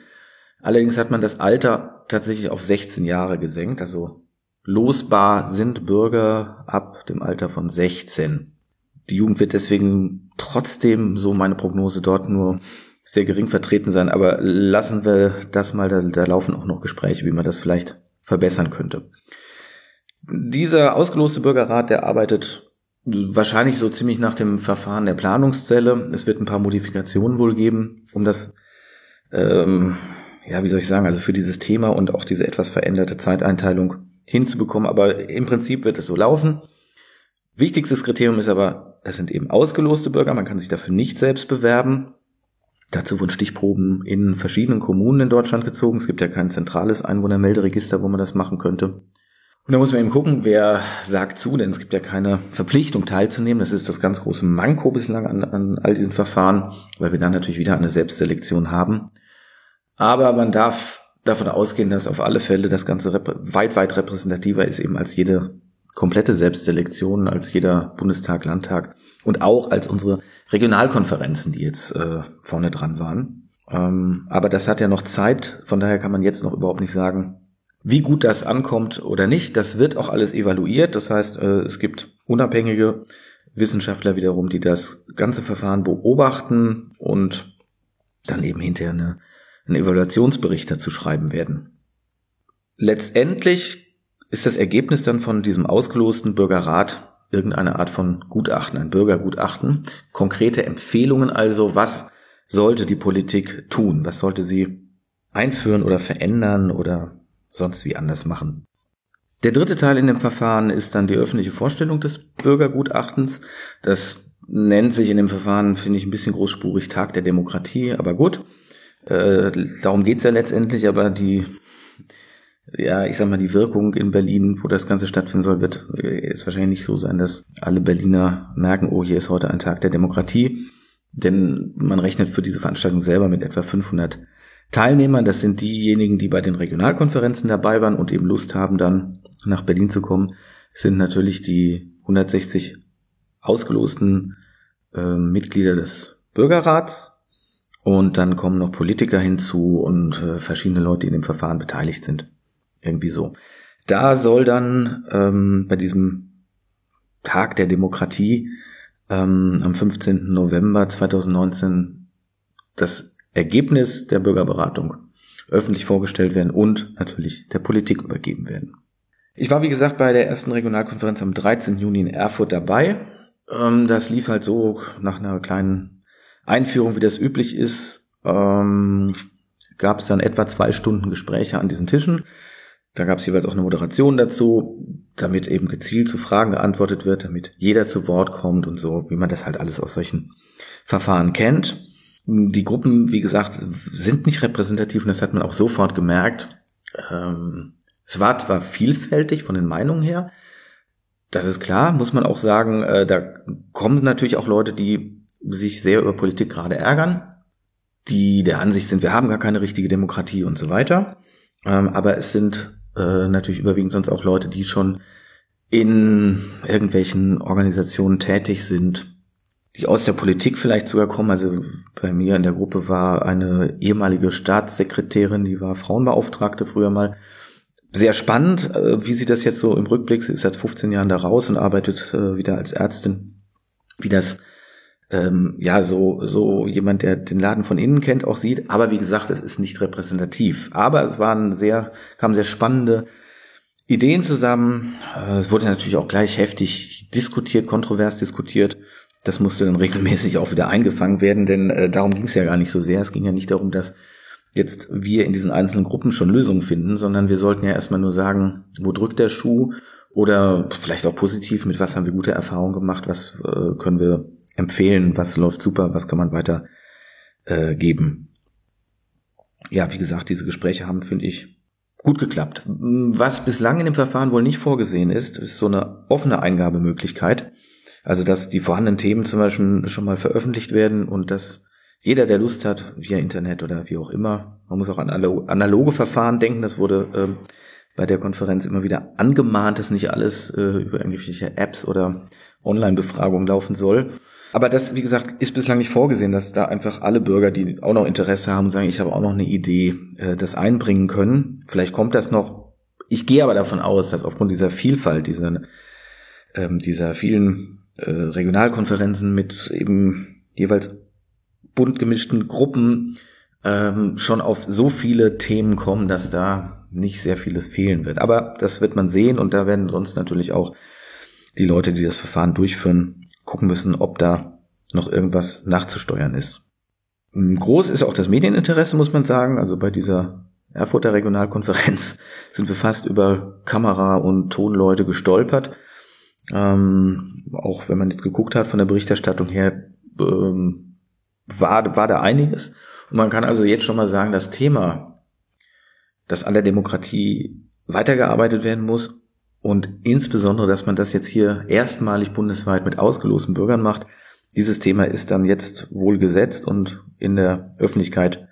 Allerdings hat man das Alter tatsächlich auf 16 Jahre gesenkt. Also losbar sind Bürger ab dem Alter von 16. Die Jugend wird deswegen trotzdem, so meine Prognose dort, nur sehr gering vertreten sein, aber lassen wir das mal, da, da laufen auch noch Gespräche, wie man das vielleicht verbessern könnte. Dieser ausgeloste Bürgerrat, der arbeitet wahrscheinlich so ziemlich nach dem Verfahren der Planungszelle. Es wird ein paar Modifikationen wohl geben, um das, ähm, ja, wie soll ich sagen, also für dieses Thema und auch diese etwas veränderte Zeiteinteilung hinzubekommen. Aber im Prinzip wird es so laufen. Wichtigstes Kriterium ist aber, es sind eben ausgeloste Bürger, man kann sich dafür nicht selbst bewerben. Dazu wurden Stichproben in verschiedenen Kommunen in Deutschland gezogen. Es gibt ja kein zentrales Einwohnermelderegister, wo man das machen könnte. Und da muss man eben gucken, wer sagt zu, denn es gibt ja keine Verpflichtung teilzunehmen. Das ist das ganz große Manko bislang an, an all diesen Verfahren, weil wir dann natürlich wieder eine Selbstselektion haben. Aber man darf davon ausgehen, dass auf alle Fälle das Ganze weit, weit repräsentativer ist eben als jede komplette Selbstselektion, als jeder Bundestag, Landtag und auch als unsere Regionalkonferenzen, die jetzt äh, vorne dran waren. Ähm, aber das hat ja noch Zeit, von daher kann man jetzt noch überhaupt nicht sagen, wie gut das ankommt oder nicht, das wird auch alles evaluiert. Das heißt, äh, es gibt unabhängige Wissenschaftler wiederum, die das ganze Verfahren beobachten und dann eben hinterher eine, einen Evaluationsbericht dazu schreiben werden. Letztendlich ist das Ergebnis dann von diesem ausgelosten Bürgerrat irgendeine Art von Gutachten, ein Bürgergutachten, konkrete Empfehlungen also, was sollte die Politik tun, was sollte sie einführen oder verändern oder sonst wie anders machen. Der dritte Teil in dem Verfahren ist dann die öffentliche Vorstellung des Bürgergutachtens. Das nennt sich in dem Verfahren, finde ich, ein bisschen großspurig Tag der Demokratie, aber gut. Äh, darum geht's ja letztendlich, aber die, ja, ich sag mal, die Wirkung in Berlin, wo das Ganze stattfinden soll, wird jetzt wahrscheinlich nicht so sein, dass alle Berliner merken, oh, hier ist heute ein Tag der Demokratie. Denn man rechnet für diese Veranstaltung selber mit etwa 500 Teilnehmer, das sind diejenigen, die bei den Regionalkonferenzen dabei waren und eben Lust haben, dann nach Berlin zu kommen, sind natürlich die 160 ausgelosten äh, Mitglieder des Bürgerrats und dann kommen noch Politiker hinzu und äh, verschiedene Leute, die in dem Verfahren beteiligt sind. Irgendwie so. Da soll dann ähm, bei diesem Tag der Demokratie ähm, am 15. November 2019 das Ergebnis der Bürgerberatung öffentlich vorgestellt werden und natürlich der Politik übergeben werden. Ich war, wie gesagt, bei der ersten Regionalkonferenz am 13. Juni in Erfurt dabei. Ähm, das lief halt so nach einer kleinen Einführung, wie das üblich ist. Ähm, gab es dann etwa zwei Stunden Gespräche an diesen Tischen. Da gab es jeweils auch eine Moderation dazu, damit eben gezielt zu Fragen geantwortet wird, damit jeder zu Wort kommt und so, wie man das halt alles aus solchen Verfahren kennt. Die Gruppen, wie gesagt, sind nicht repräsentativ und das hat man auch sofort gemerkt. Ähm, es war zwar vielfältig von den Meinungen her, das ist klar, muss man auch sagen, äh, da kommen natürlich auch Leute, die sich sehr über Politik gerade ärgern, die der Ansicht sind, wir haben gar keine richtige Demokratie und so weiter. Ähm, aber es sind äh, natürlich überwiegend sonst auch Leute, die schon in irgendwelchen Organisationen tätig sind, die aus der Politik vielleicht sogar kommen. Also bei mir in der Gruppe war eine ehemalige Staatssekretärin, die war Frauenbeauftragte früher mal. Sehr spannend, äh, wie sie das jetzt so im Rückblick, sie ist seit 15 Jahren da raus und arbeitet äh, wieder als Ärztin, wie das ähm, ja so so jemand, der den Laden von innen kennt, auch sieht. Aber wie gesagt, es ist nicht repräsentativ. Aber es waren sehr kamen sehr spannende Ideen zusammen. Äh, es wurde natürlich auch gleich heftig diskutiert, kontrovers diskutiert. Das musste dann regelmäßig auch wieder eingefangen werden, denn äh, darum ging es ja gar nicht so sehr. Es ging ja nicht darum, dass jetzt wir in diesen einzelnen Gruppen schon Lösungen finden, sondern wir sollten ja erstmal nur sagen, wo drückt der Schuh oder vielleicht auch positiv, mit was haben wir gute Erfahrungen gemacht, was äh, können wir empfehlen, was läuft super, was kann man weiter äh, geben. Ja, wie gesagt, diese Gespräche haben, finde ich, gut geklappt. Was bislang in dem Verfahren wohl nicht vorgesehen ist, ist so eine offene Eingabemöglichkeit. Also, dass die vorhandenen Themen zum Beispiel schon mal veröffentlicht werden und dass jeder, der Lust hat, via Internet oder wie auch immer, man muss auch an analoge Verfahren denken, das wurde ähm, bei der Konferenz immer wieder angemahnt, dass nicht alles äh, über irgendwelche Apps oder Online-Befragungen laufen soll. Aber das, wie gesagt, ist bislang nicht vorgesehen, dass da einfach alle Bürger, die auch noch Interesse haben und sagen, ich habe auch noch eine Idee, äh, das einbringen können. Vielleicht kommt das noch. Ich gehe aber davon aus, dass aufgrund dieser Vielfalt, dieser, ähm, dieser vielen äh, Regionalkonferenzen mit eben jeweils bunt gemischten Gruppen ähm, schon auf so viele Themen kommen, dass da nicht sehr vieles fehlen wird. Aber das wird man sehen und da werden sonst natürlich auch die Leute, die das Verfahren durchführen, gucken müssen, ob da noch irgendwas nachzusteuern ist. Groß ist auch das Medieninteresse, muss man sagen. Also bei dieser Erfurter Regionalkonferenz sind wir fast über Kamera- und Tonleute gestolpert. Ähm, auch wenn man jetzt geguckt hat von der Berichterstattung her, ähm, war, war da einiges. Und man kann also jetzt schon mal sagen, das Thema, dass an der Demokratie weitergearbeitet werden muss und insbesondere, dass man das jetzt hier erstmalig bundesweit mit ausgelosten Bürgern macht, dieses Thema ist dann jetzt wohl gesetzt und in der Öffentlichkeit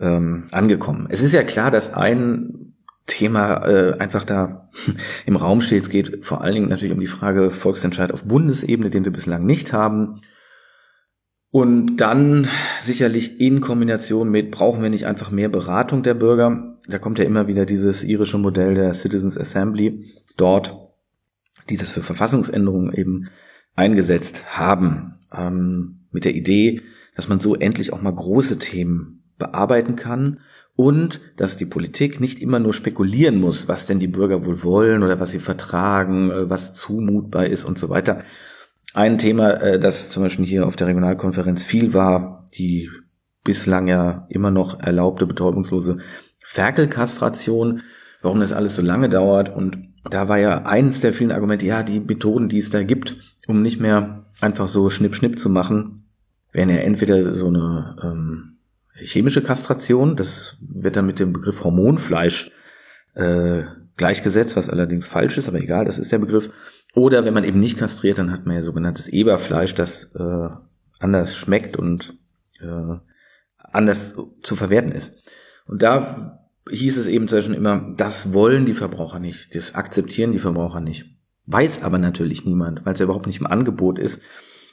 ähm, angekommen. Es ist ja klar, dass ein Thema äh, einfach da im Raum steht. Es geht vor allen Dingen natürlich um die Frage Volksentscheid auf Bundesebene, den wir bislang nicht haben. Und dann sicherlich in Kombination mit, brauchen wir nicht einfach mehr Beratung der Bürger? Da kommt ja immer wieder dieses irische Modell der Citizens Assembly dort, die das für Verfassungsänderungen eben eingesetzt haben, ähm, mit der Idee, dass man so endlich auch mal große Themen bearbeiten kann und dass die Politik nicht immer nur spekulieren muss, was denn die Bürger wohl wollen oder was sie vertragen, äh, was zumutbar ist und so weiter. Ein Thema, äh, das zum Beispiel hier auf der Regionalkonferenz viel war, die bislang ja immer noch erlaubte betäubungslose Ferkelkastration, warum das alles so lange dauert. Und da war ja eines der vielen Argumente, ja, die Methoden, die es da gibt, um nicht mehr einfach so Schnipp-Schnipp zu machen, wären ja entweder so eine ähm, chemische Kastration, das wird dann mit dem Begriff Hormonfleisch äh, gleichgesetzt, was allerdings falsch ist, aber egal, das ist der Begriff. Oder wenn man eben nicht kastriert, dann hat man ja sogenanntes Eberfleisch, das äh, anders schmeckt und äh, anders zu verwerten ist. Und da hieß es eben schon immer, das wollen die Verbraucher nicht, das akzeptieren die Verbraucher nicht. Weiß aber natürlich niemand, weil es ja überhaupt nicht im Angebot ist.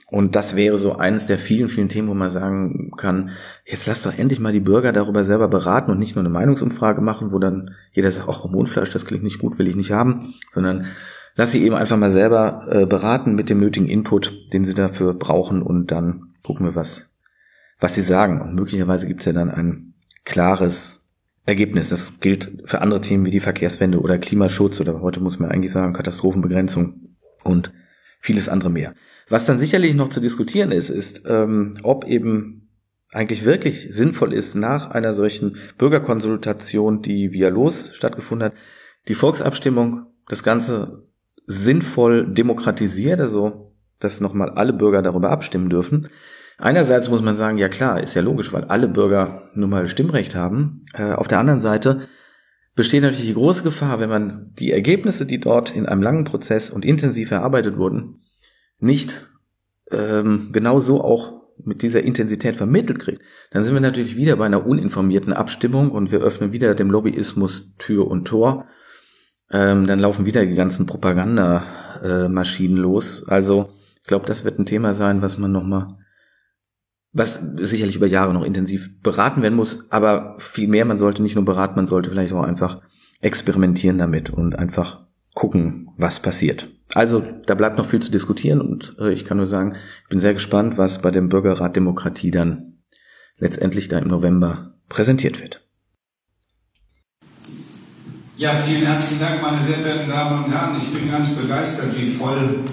Und das wäre so eines der vielen, vielen Themen, wo man sagen kann, jetzt lass doch endlich mal die Bürger darüber selber beraten und nicht nur eine Meinungsumfrage machen, wo dann jeder sagt, ach, Hormonfleisch, das klingt nicht gut, will ich nicht haben, sondern lass sie eben einfach mal selber äh, beraten mit dem nötigen Input, den sie dafür brauchen und dann gucken wir, was, was sie sagen. Und möglicherweise gibt es ja dann ein klares Ergebnis. Das gilt für andere Themen wie die Verkehrswende oder Klimaschutz oder heute muss man eigentlich sagen Katastrophenbegrenzung und vieles andere mehr. Was dann sicherlich noch zu diskutieren ist, ist, ähm, ob eben eigentlich wirklich sinnvoll ist, nach einer solchen Bürgerkonsultation, die via Los stattgefunden hat, die Volksabstimmung das Ganze sinnvoll demokratisiert, also dass nochmal alle Bürger darüber abstimmen dürfen. Einerseits muss man sagen, ja klar, ist ja logisch, weil alle Bürger nun mal Stimmrecht haben. Äh, auf der anderen Seite besteht natürlich die große Gefahr, wenn man die Ergebnisse, die dort in einem langen Prozess und intensiv erarbeitet wurden, nicht ähm, genau so auch mit dieser Intensität vermittelt kriegt, dann sind wir natürlich wieder bei einer uninformierten Abstimmung und wir öffnen wieder dem Lobbyismus Tür und Tor. Ähm, dann laufen wieder die ganzen Propagandamaschinen äh, los. Also ich glaube, das wird ein Thema sein, was man nochmal, was sicherlich über Jahre noch intensiv beraten werden muss, aber viel mehr, man sollte nicht nur beraten, man sollte vielleicht auch einfach experimentieren damit und einfach gucken, was passiert. Also da bleibt noch viel zu diskutieren und äh, ich kann nur sagen, ich bin sehr gespannt, was bei dem Bürgerrat Demokratie dann letztendlich da im November präsentiert wird. Ja, vielen herzlichen Dank, meine sehr verehrten Damen und Herren. Ich bin ganz begeistert, wie voll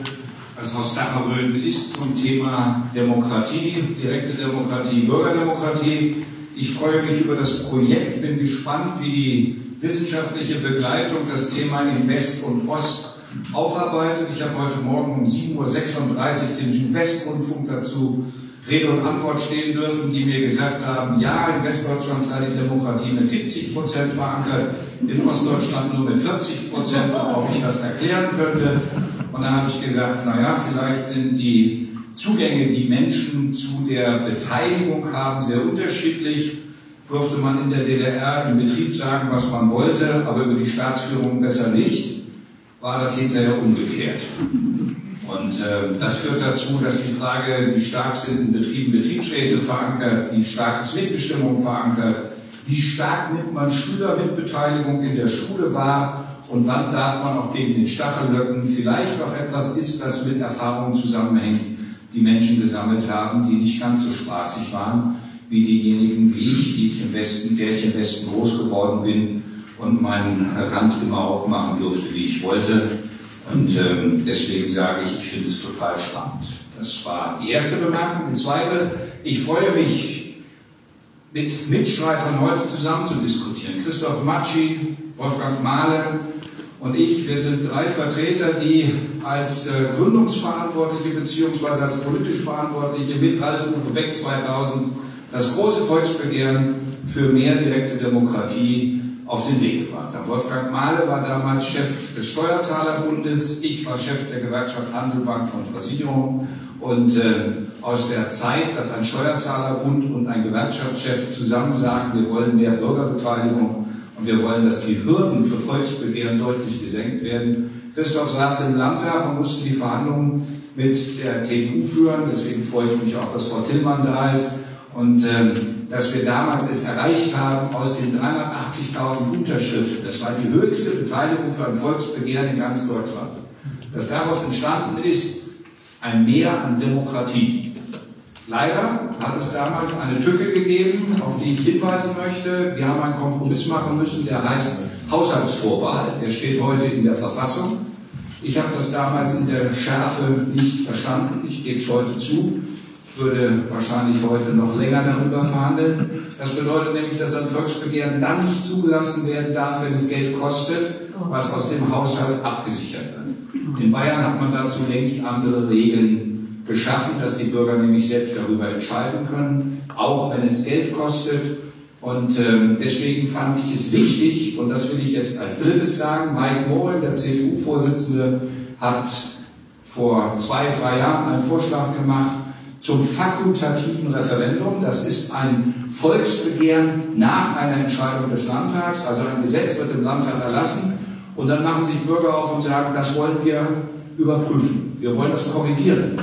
das Haus Dacherröden ist zum Thema Demokratie, direkte Demokratie, Bürgerdemokratie. Ich freue mich über das Projekt, bin gespannt, wie die wissenschaftliche Begleitung das Thema in West und Ost aufarbeitet. Ich habe heute Morgen um 7.36 Uhr den Südwestrundfunk dazu Rede und Antwort stehen dürfen, die mir gesagt haben, ja, in Westdeutschland sei die Demokratie mit 70 Prozent verankert, in Ostdeutschland nur mit 40 Prozent, ob ich das erklären könnte. Und da habe ich gesagt, naja, vielleicht sind die Zugänge, die Menschen zu der Beteiligung haben, sehr unterschiedlich durfte man in der DDR im Betrieb sagen, was man wollte, aber über die Staatsführung besser nicht, war das hinterher umgekehrt. Und äh, das führt dazu, dass die Frage, wie stark sind in Betrieben Betriebsräte verankert, wie stark ist Mitbestimmung verankert, wie stark nimmt man Schülermitbeteiligung in der Schule wahr und wann darf man auch gegen den Stachel löcken, vielleicht auch etwas ist, das mit Erfahrungen zusammenhängt, die Menschen gesammelt haben, die nicht ganz so spaßig waren wie diejenigen wie ich, die ich im Westen, der ich im Westen groß geworden bin und meinen Rand immer aufmachen durfte, wie ich wollte. Und ähm, deswegen sage ich, ich finde es total spannend. Das war die erste Bemerkung. Die zweite, ich freue mich, mit Mitstreitern heute zusammen zu diskutieren. Christoph Matschi, Wolfgang Mahle und ich, wir sind drei Vertreter, die als äh, Gründungsverantwortliche bzw. als politisch Verantwortliche mit Ralf Uwe Beck 2000 das große Volksbegehren für mehr direkte Demokratie auf den Weg gebracht haben. Wolfgang Mahle war damals Chef des Steuerzahlerbundes, ich war Chef der Gewerkschaft Handel, Bank und Versicherung und äh, aus der Zeit, dass ein Steuerzahlerbund und ein Gewerkschaftschef zusammen sagen, wir wollen mehr Bürgerbeteiligung und wir wollen, dass die Hürden für Volksbegehren deutlich gesenkt werden. Christoph saß im Landtag und musste die Verhandlungen mit der CDU führen. Deswegen freue ich mich auch, dass Frau Tillmann da ist. Und ähm, dass wir damals es erreicht haben, aus den 380.000 Unterschriften, das war die höchste Beteiligung für ein Volksbegehren in ganz Deutschland, dass daraus entstanden ist, ein Mehr an Demokratie. Leider hat es damals eine Tücke gegeben, auf die ich hinweisen möchte. Wir haben einen Kompromiss machen müssen, der heißt Haushaltsvorbehalt. Der steht heute in der Verfassung. Ich habe das damals in der Schärfe nicht verstanden. Ich gebe es heute zu. Ich würde wahrscheinlich heute noch länger darüber verhandeln. Das bedeutet nämlich, dass ein Volksbegehren dann nicht zugelassen werden darf, wenn es Geld kostet, was aus dem Haushalt abgesichert wird. In Bayern hat man dazu längst andere Regeln geschaffen, dass die Bürger nämlich selbst darüber entscheiden können, auch wenn es Geld kostet. Und äh, deswegen fand ich es wichtig, und das will ich jetzt als drittes sagen, Mike Morin, der CDU-Vorsitzende, hat vor zwei, drei Jahren einen Vorschlag gemacht zum fakultativen Referendum. Das ist ein Volksbegehren nach einer Entscheidung des Landtags, also ein Gesetz wird im Landtag erlassen und dann machen sich Bürger auf und sagen, das wollen wir überprüfen, wir wollen das korrigieren.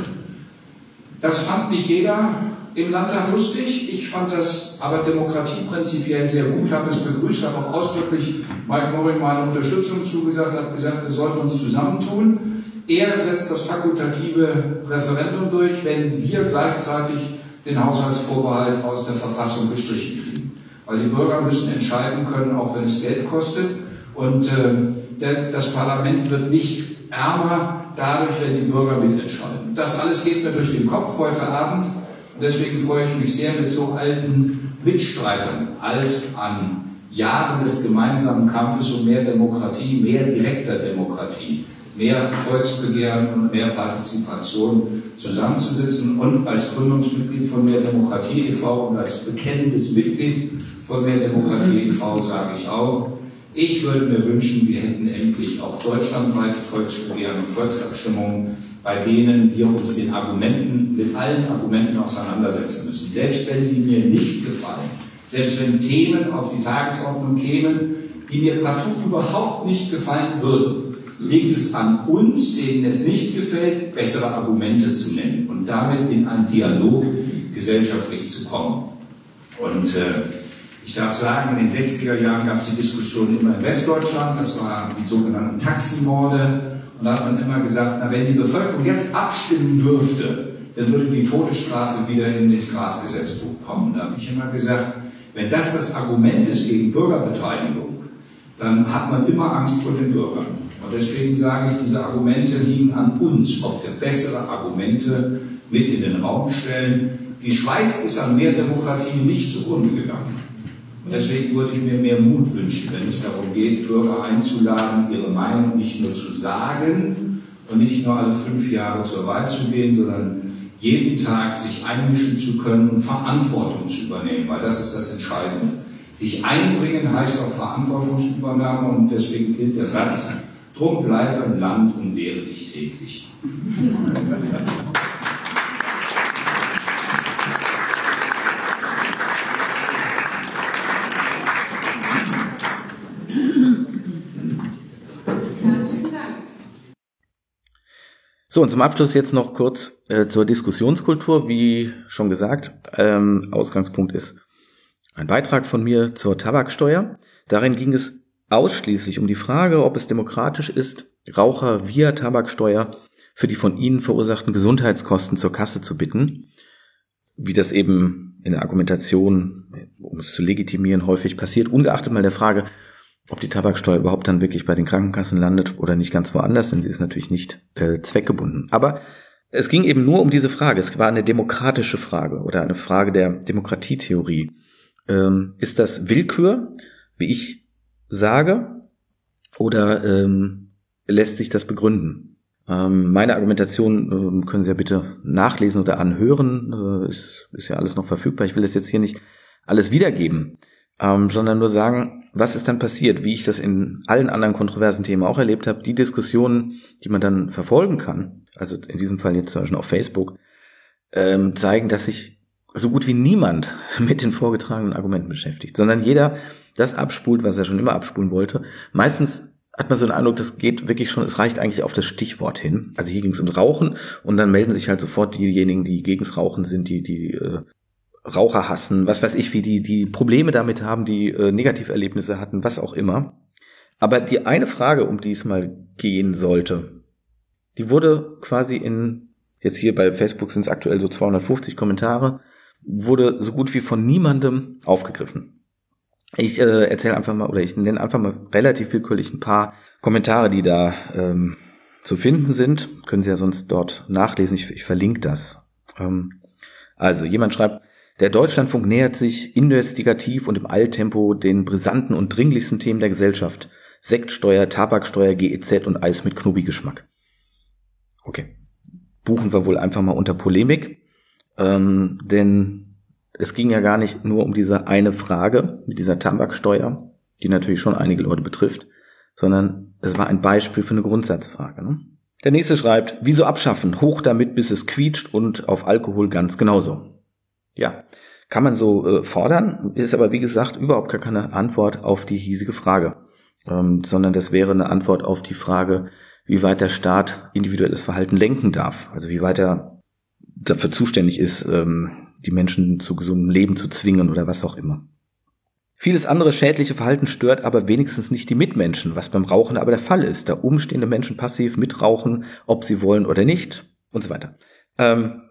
Das fand nicht jeder im Landtag lustig. Ich fand das aber Demokratie prinzipiell sehr gut, habe es begrüßt, habe auch ausdrücklich Mike Morin meine Unterstützung zugesagt, habe gesagt, wir sollten uns zusammentun. Er setzt das fakultative Referendum durch, wenn wir gleichzeitig den Haushaltsvorbehalt aus der Verfassung gestrichen kriegen. Weil die Bürger müssen entscheiden können, auch wenn es Geld kostet. Und äh, der, das Parlament wird nicht ärmer dadurch, wenn die Bürger mitentscheiden. Das alles geht mir durch den Kopf heute Abend. Deswegen freue ich mich sehr mit so alten Mitstreitern, alt an Jahren des gemeinsamen Kampfes um mehr Demokratie, mehr direkter Demokratie, mehr Volksbegehren und mehr Partizipation zusammenzusitzen und als Gründungsmitglied von Mehr Demokratie e.V. und als bekennendes Mitglied von Mehr Demokratie e.V. sage ich auch, ich würde mir wünschen, wir hätten endlich auch deutschlandweite Volksbegehren und Volksabstimmungen bei denen wir uns den Argumenten, mit allen Argumenten auseinandersetzen müssen. Selbst wenn sie mir nicht gefallen, selbst wenn Themen auf die Tagesordnung kämen, die mir partout überhaupt nicht gefallen würden, liegt es an uns, denen es nicht gefällt, bessere Argumente zu nennen und damit in einen Dialog gesellschaftlich zu kommen. Und äh, ich darf sagen, in den 60er Jahren gab es die Diskussion immer in Westdeutschland, das waren die sogenannten Taximorde, und da hat man immer gesagt, na, wenn die Bevölkerung jetzt abstimmen dürfte, dann würde die Todesstrafe wieder in den Strafgesetzbuch kommen. Da habe ich immer gesagt, wenn das das Argument ist gegen Bürgerbeteiligung, dann hat man immer Angst vor den Bürgern. Und deswegen sage ich, diese Argumente liegen an uns, ob wir bessere Argumente mit in den Raum stellen. Die Schweiz ist an mehr Demokratie nicht zugrunde gegangen. Und deswegen würde ich mir mehr Mut wünschen, wenn es darum geht, Bürger einzuladen, ihre Meinung nicht nur zu sagen und nicht nur alle fünf Jahre zur Wahl zu gehen, sondern jeden Tag sich einmischen zu können und Verantwortung zu übernehmen, weil das ist das Entscheidende. Sich einbringen heißt auch Verantwortungsübernahme und deswegen gilt der Satz, drum bleibe im Land und wehre dich täglich. So, und zum Abschluss jetzt noch kurz äh, zur Diskussionskultur. Wie schon gesagt, ähm, Ausgangspunkt ist ein Beitrag von mir zur Tabaksteuer. Darin ging es ausschließlich um die Frage, ob es demokratisch ist, Raucher via Tabaksteuer für die von ihnen verursachten Gesundheitskosten zur Kasse zu bitten, wie das eben in der Argumentation, um es zu legitimieren, häufig passiert, ungeachtet mal der Frage, ob die Tabaksteuer überhaupt dann wirklich bei den Krankenkassen landet oder nicht ganz woanders, denn sie ist natürlich nicht äh, zweckgebunden. Aber es ging eben nur um diese Frage. Es war eine demokratische Frage oder eine Frage der Demokratietheorie. Ähm, ist das Willkür, wie ich sage, oder ähm, lässt sich das begründen? Ähm, meine Argumentation äh, können Sie ja bitte nachlesen oder anhören. Äh, ist, ist ja alles noch verfügbar. Ich will das jetzt hier nicht alles wiedergeben, ähm, sondern nur sagen, was ist dann passiert, wie ich das in allen anderen kontroversen Themen auch erlebt habe. Die Diskussionen, die man dann verfolgen kann, also in diesem Fall jetzt zum Beispiel auf Facebook, ähm, zeigen, dass sich so gut wie niemand mit den vorgetragenen Argumenten beschäftigt, sondern jeder das abspult, was er schon immer abspulen wollte. Meistens hat man so den Eindruck, das geht wirklich schon, es reicht eigentlich auf das Stichwort hin. Also hier ging es um Rauchen und dann melden sich halt sofort diejenigen, die gegens Rauchen sind, die die äh, Raucher hassen, was weiß ich, wie die die Probleme damit haben, die äh, Negativerlebnisse hatten, was auch immer. Aber die eine Frage, um die es mal gehen sollte, die wurde quasi in jetzt hier bei Facebook sind es aktuell so 250 Kommentare, wurde so gut wie von niemandem aufgegriffen. Ich äh, erzähle einfach mal oder ich nenne einfach mal relativ willkürlich ein paar Kommentare, die da ähm, zu finden sind. Können Sie ja sonst dort nachlesen. Ich, ich verlinke das. Ähm, also jemand schreibt, der Deutschlandfunk nähert sich investigativ und im Eiltempo den brisanten und dringlichsten Themen der Gesellschaft. Sektsteuer, Tabaksteuer, GEZ und Eis mit Knubi-Geschmack. Okay. Buchen wir wohl einfach mal unter Polemik. Ähm, denn es ging ja gar nicht nur um diese eine Frage mit dieser Tabaksteuer, die natürlich schon einige Leute betrifft, sondern es war ein Beispiel für eine Grundsatzfrage. Ne? Der nächste schreibt, wieso abschaffen? Hoch damit, bis es quietscht und auf Alkohol ganz genauso. Ja, kann man so äh, fordern, ist aber wie gesagt überhaupt gar keine Antwort auf die hiesige Frage, ähm, sondern das wäre eine Antwort auf die Frage, wie weit der Staat individuelles Verhalten lenken darf, also wie weit er dafür zuständig ist, ähm, die Menschen zu gesundem Leben zu zwingen oder was auch immer. Vieles andere schädliche Verhalten stört aber wenigstens nicht die Mitmenschen, was beim Rauchen aber der Fall ist, da umstehende Menschen passiv mitrauchen, ob sie wollen oder nicht und so weiter. Ähm,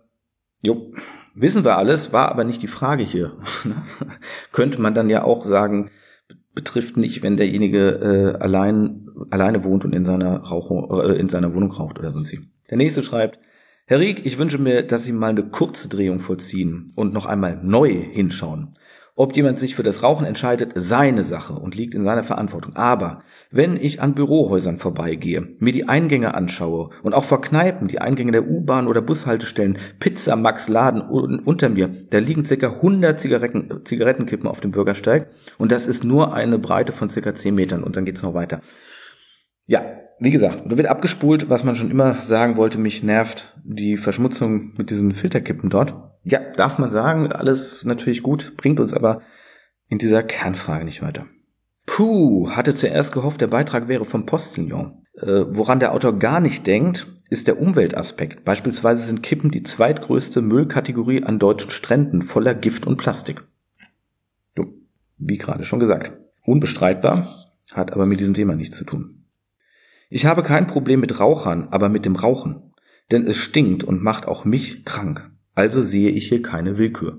jo, wissen wir alles, war aber nicht die Frage hier. Könnte man dann ja auch sagen, betrifft nicht, wenn derjenige äh, allein alleine wohnt und in seiner Rauchung, äh, in seiner Wohnung raucht oder sonst wie. Der nächste schreibt, Herr Rieck, ich wünsche mir, dass Sie mal eine kurze Drehung vollziehen und noch einmal neu hinschauen. Ob jemand sich für das Rauchen entscheidet, seine Sache und liegt in seiner Verantwortung. Aber wenn ich an Bürohäusern vorbeigehe, mir die Eingänge anschaue und auch vor Kneipen, die Eingänge der U-Bahn oder Bushaltestellen, Pizza Max Laden unter mir, da liegen circa 100 Zigaretten, Zigarettenkippen auf dem Bürgersteig und das ist nur eine Breite von circa 10 Metern und dann geht's noch weiter. Ja, wie gesagt, da wird abgespult, was man schon immer sagen wollte, mich nervt die Verschmutzung mit diesen Filterkippen dort. Ja, darf man sagen, alles natürlich gut, bringt uns aber in dieser Kernfrage nicht weiter. Puh, hatte zuerst gehofft, der Beitrag wäre vom Postillon. Äh, woran der Autor gar nicht denkt, ist der Umweltaspekt. Beispielsweise sind Kippen die zweitgrößte Müllkategorie an deutschen Stränden voller Gift und Plastik. Wie gerade schon gesagt. Unbestreitbar, hat aber mit diesem Thema nichts zu tun. Ich habe kein Problem mit Rauchern, aber mit dem Rauchen. Denn es stinkt und macht auch mich krank. Also sehe ich hier keine Willkür.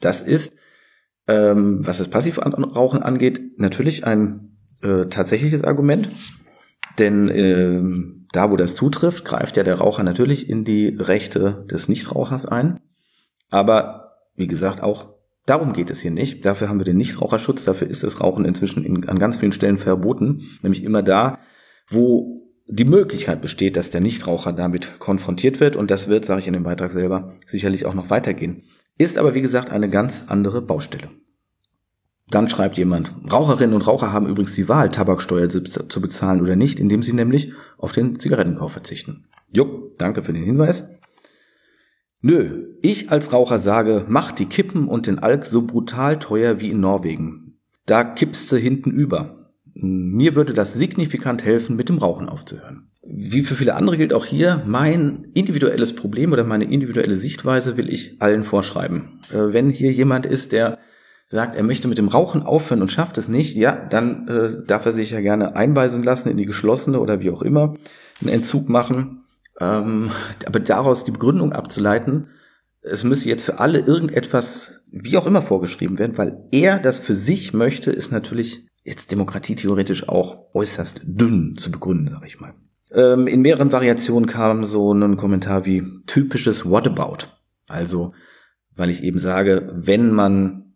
Das ist, ähm, was das Passivrauchen angeht, natürlich ein äh, tatsächliches Argument. Denn äh, da, wo das zutrifft, greift ja der Raucher natürlich in die Rechte des Nichtrauchers ein. Aber wie gesagt, auch Darum geht es hier nicht. Dafür haben wir den Nichtraucherschutz. Dafür ist das Rauchen inzwischen in, an ganz vielen Stellen verboten. Nämlich immer da, wo die Möglichkeit besteht, dass der Nichtraucher damit konfrontiert wird. Und das wird, sage ich in dem Beitrag selber, sicherlich auch noch weitergehen. Ist aber, wie gesagt, eine ganz andere Baustelle. Dann schreibt jemand, Raucherinnen und Raucher haben übrigens die Wahl, Tabaksteuer zu bezahlen oder nicht, indem sie nämlich auf den Zigarettenkauf verzichten. Jo, danke für den Hinweis. Nö, ich als Raucher sage, mach die Kippen und den Alk so brutal teuer wie in Norwegen. Da kippst du hinten über. Mir würde das signifikant helfen, mit dem Rauchen aufzuhören. Wie für viele andere gilt auch hier, mein individuelles Problem oder meine individuelle Sichtweise will ich allen vorschreiben. Äh, wenn hier jemand ist, der sagt, er möchte mit dem Rauchen aufhören und schafft es nicht, ja, dann äh, darf er sich ja gerne einweisen lassen in die geschlossene oder wie auch immer, einen Entzug machen. Ähm, aber daraus die Begründung abzuleiten, es müsse jetzt für alle irgendetwas, wie auch immer, vorgeschrieben werden, weil er das für sich möchte, ist natürlich jetzt Demokratie theoretisch auch äußerst dünn zu begründen, sag ich mal. Ähm, in mehreren Variationen kam so ein Kommentar wie typisches Whatabout. Also, weil ich eben sage, wenn man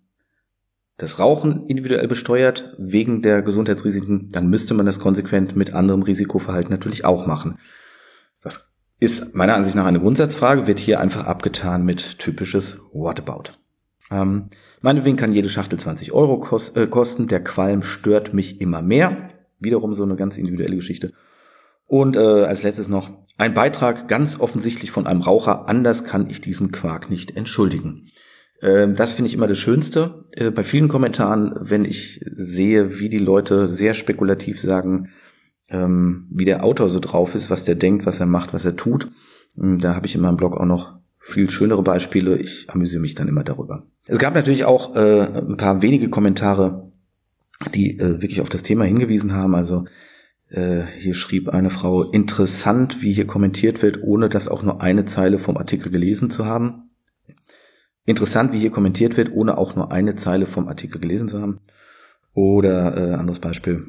das Rauchen individuell besteuert wegen der Gesundheitsrisiken, dann müsste man das konsequent mit anderem Risikoverhalten natürlich auch machen. Das ist meiner Ansicht nach eine Grundsatzfrage, wird hier einfach abgetan mit typisches Whatabout. Ähm, meinetwegen kann jede Schachtel 20 Euro kost, äh, kosten, der Qualm stört mich immer mehr. Wiederum so eine ganz individuelle Geschichte. Und äh, als letztes noch ein Beitrag ganz offensichtlich von einem Raucher, anders kann ich diesen Quark nicht entschuldigen. Ähm, das finde ich immer das Schönste. Äh, bei vielen Kommentaren, wenn ich sehe, wie die Leute sehr spekulativ sagen, ähm, wie der Autor so drauf ist, was der denkt, was er macht, was er tut. Da habe ich in meinem Blog auch noch viel schönere Beispiele. Ich amüsiere mich dann immer darüber. Es gab natürlich auch äh, ein paar wenige Kommentare, die äh, wirklich auf das Thema hingewiesen haben. Also hier schrieb eine Frau, interessant, wie hier kommentiert wird, ohne das auch nur eine Zeile vom Artikel gelesen zu haben. Interessant, wie hier kommentiert wird, ohne auch nur eine Zeile vom Artikel gelesen zu haben. Oder äh, anderes Beispiel.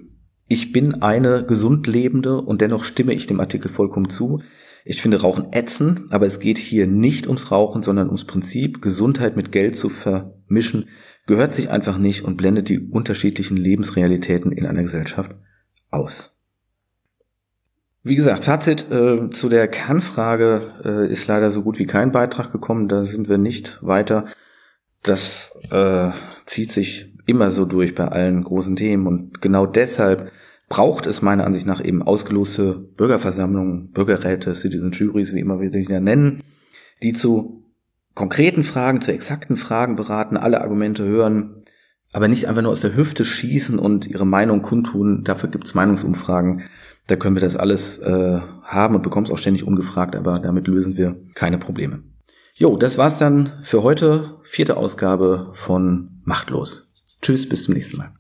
Ich bin eine gesund lebende und dennoch stimme ich dem Artikel vollkommen zu. Ich finde Rauchen ätzend, aber es geht hier nicht ums Rauchen, sondern ums Prinzip, Gesundheit mit Geld zu vermischen, gehört sich einfach nicht und blendet die unterschiedlichen Lebensrealitäten in einer Gesellschaft aus. Wie gesagt, Fazit äh, zu der Kernfrage äh, ist leider so gut wie kein Beitrag gekommen. Da sind wir nicht weiter. Das äh, zieht sich immer so durch bei allen großen Themen und genau deshalb braucht es meiner Ansicht nach eben ausgeloste Bürgerversammlungen, Bürgerräte, Citizen Juries, wie immer wir die ja nennen, die zu konkreten Fragen, zu exakten Fragen beraten, alle Argumente hören, aber nicht einfach nur aus der Hüfte schießen und ihre Meinung kundtun. Dafür gibt es Meinungsumfragen. Da können wir das alles äh, haben und bekommen es auch ständig ungefragt, aber damit lösen wir keine Probleme. Jo, das war's dann für heute. Vierte Ausgabe von Machtlos. Tschüss, bis zum nächsten Mal.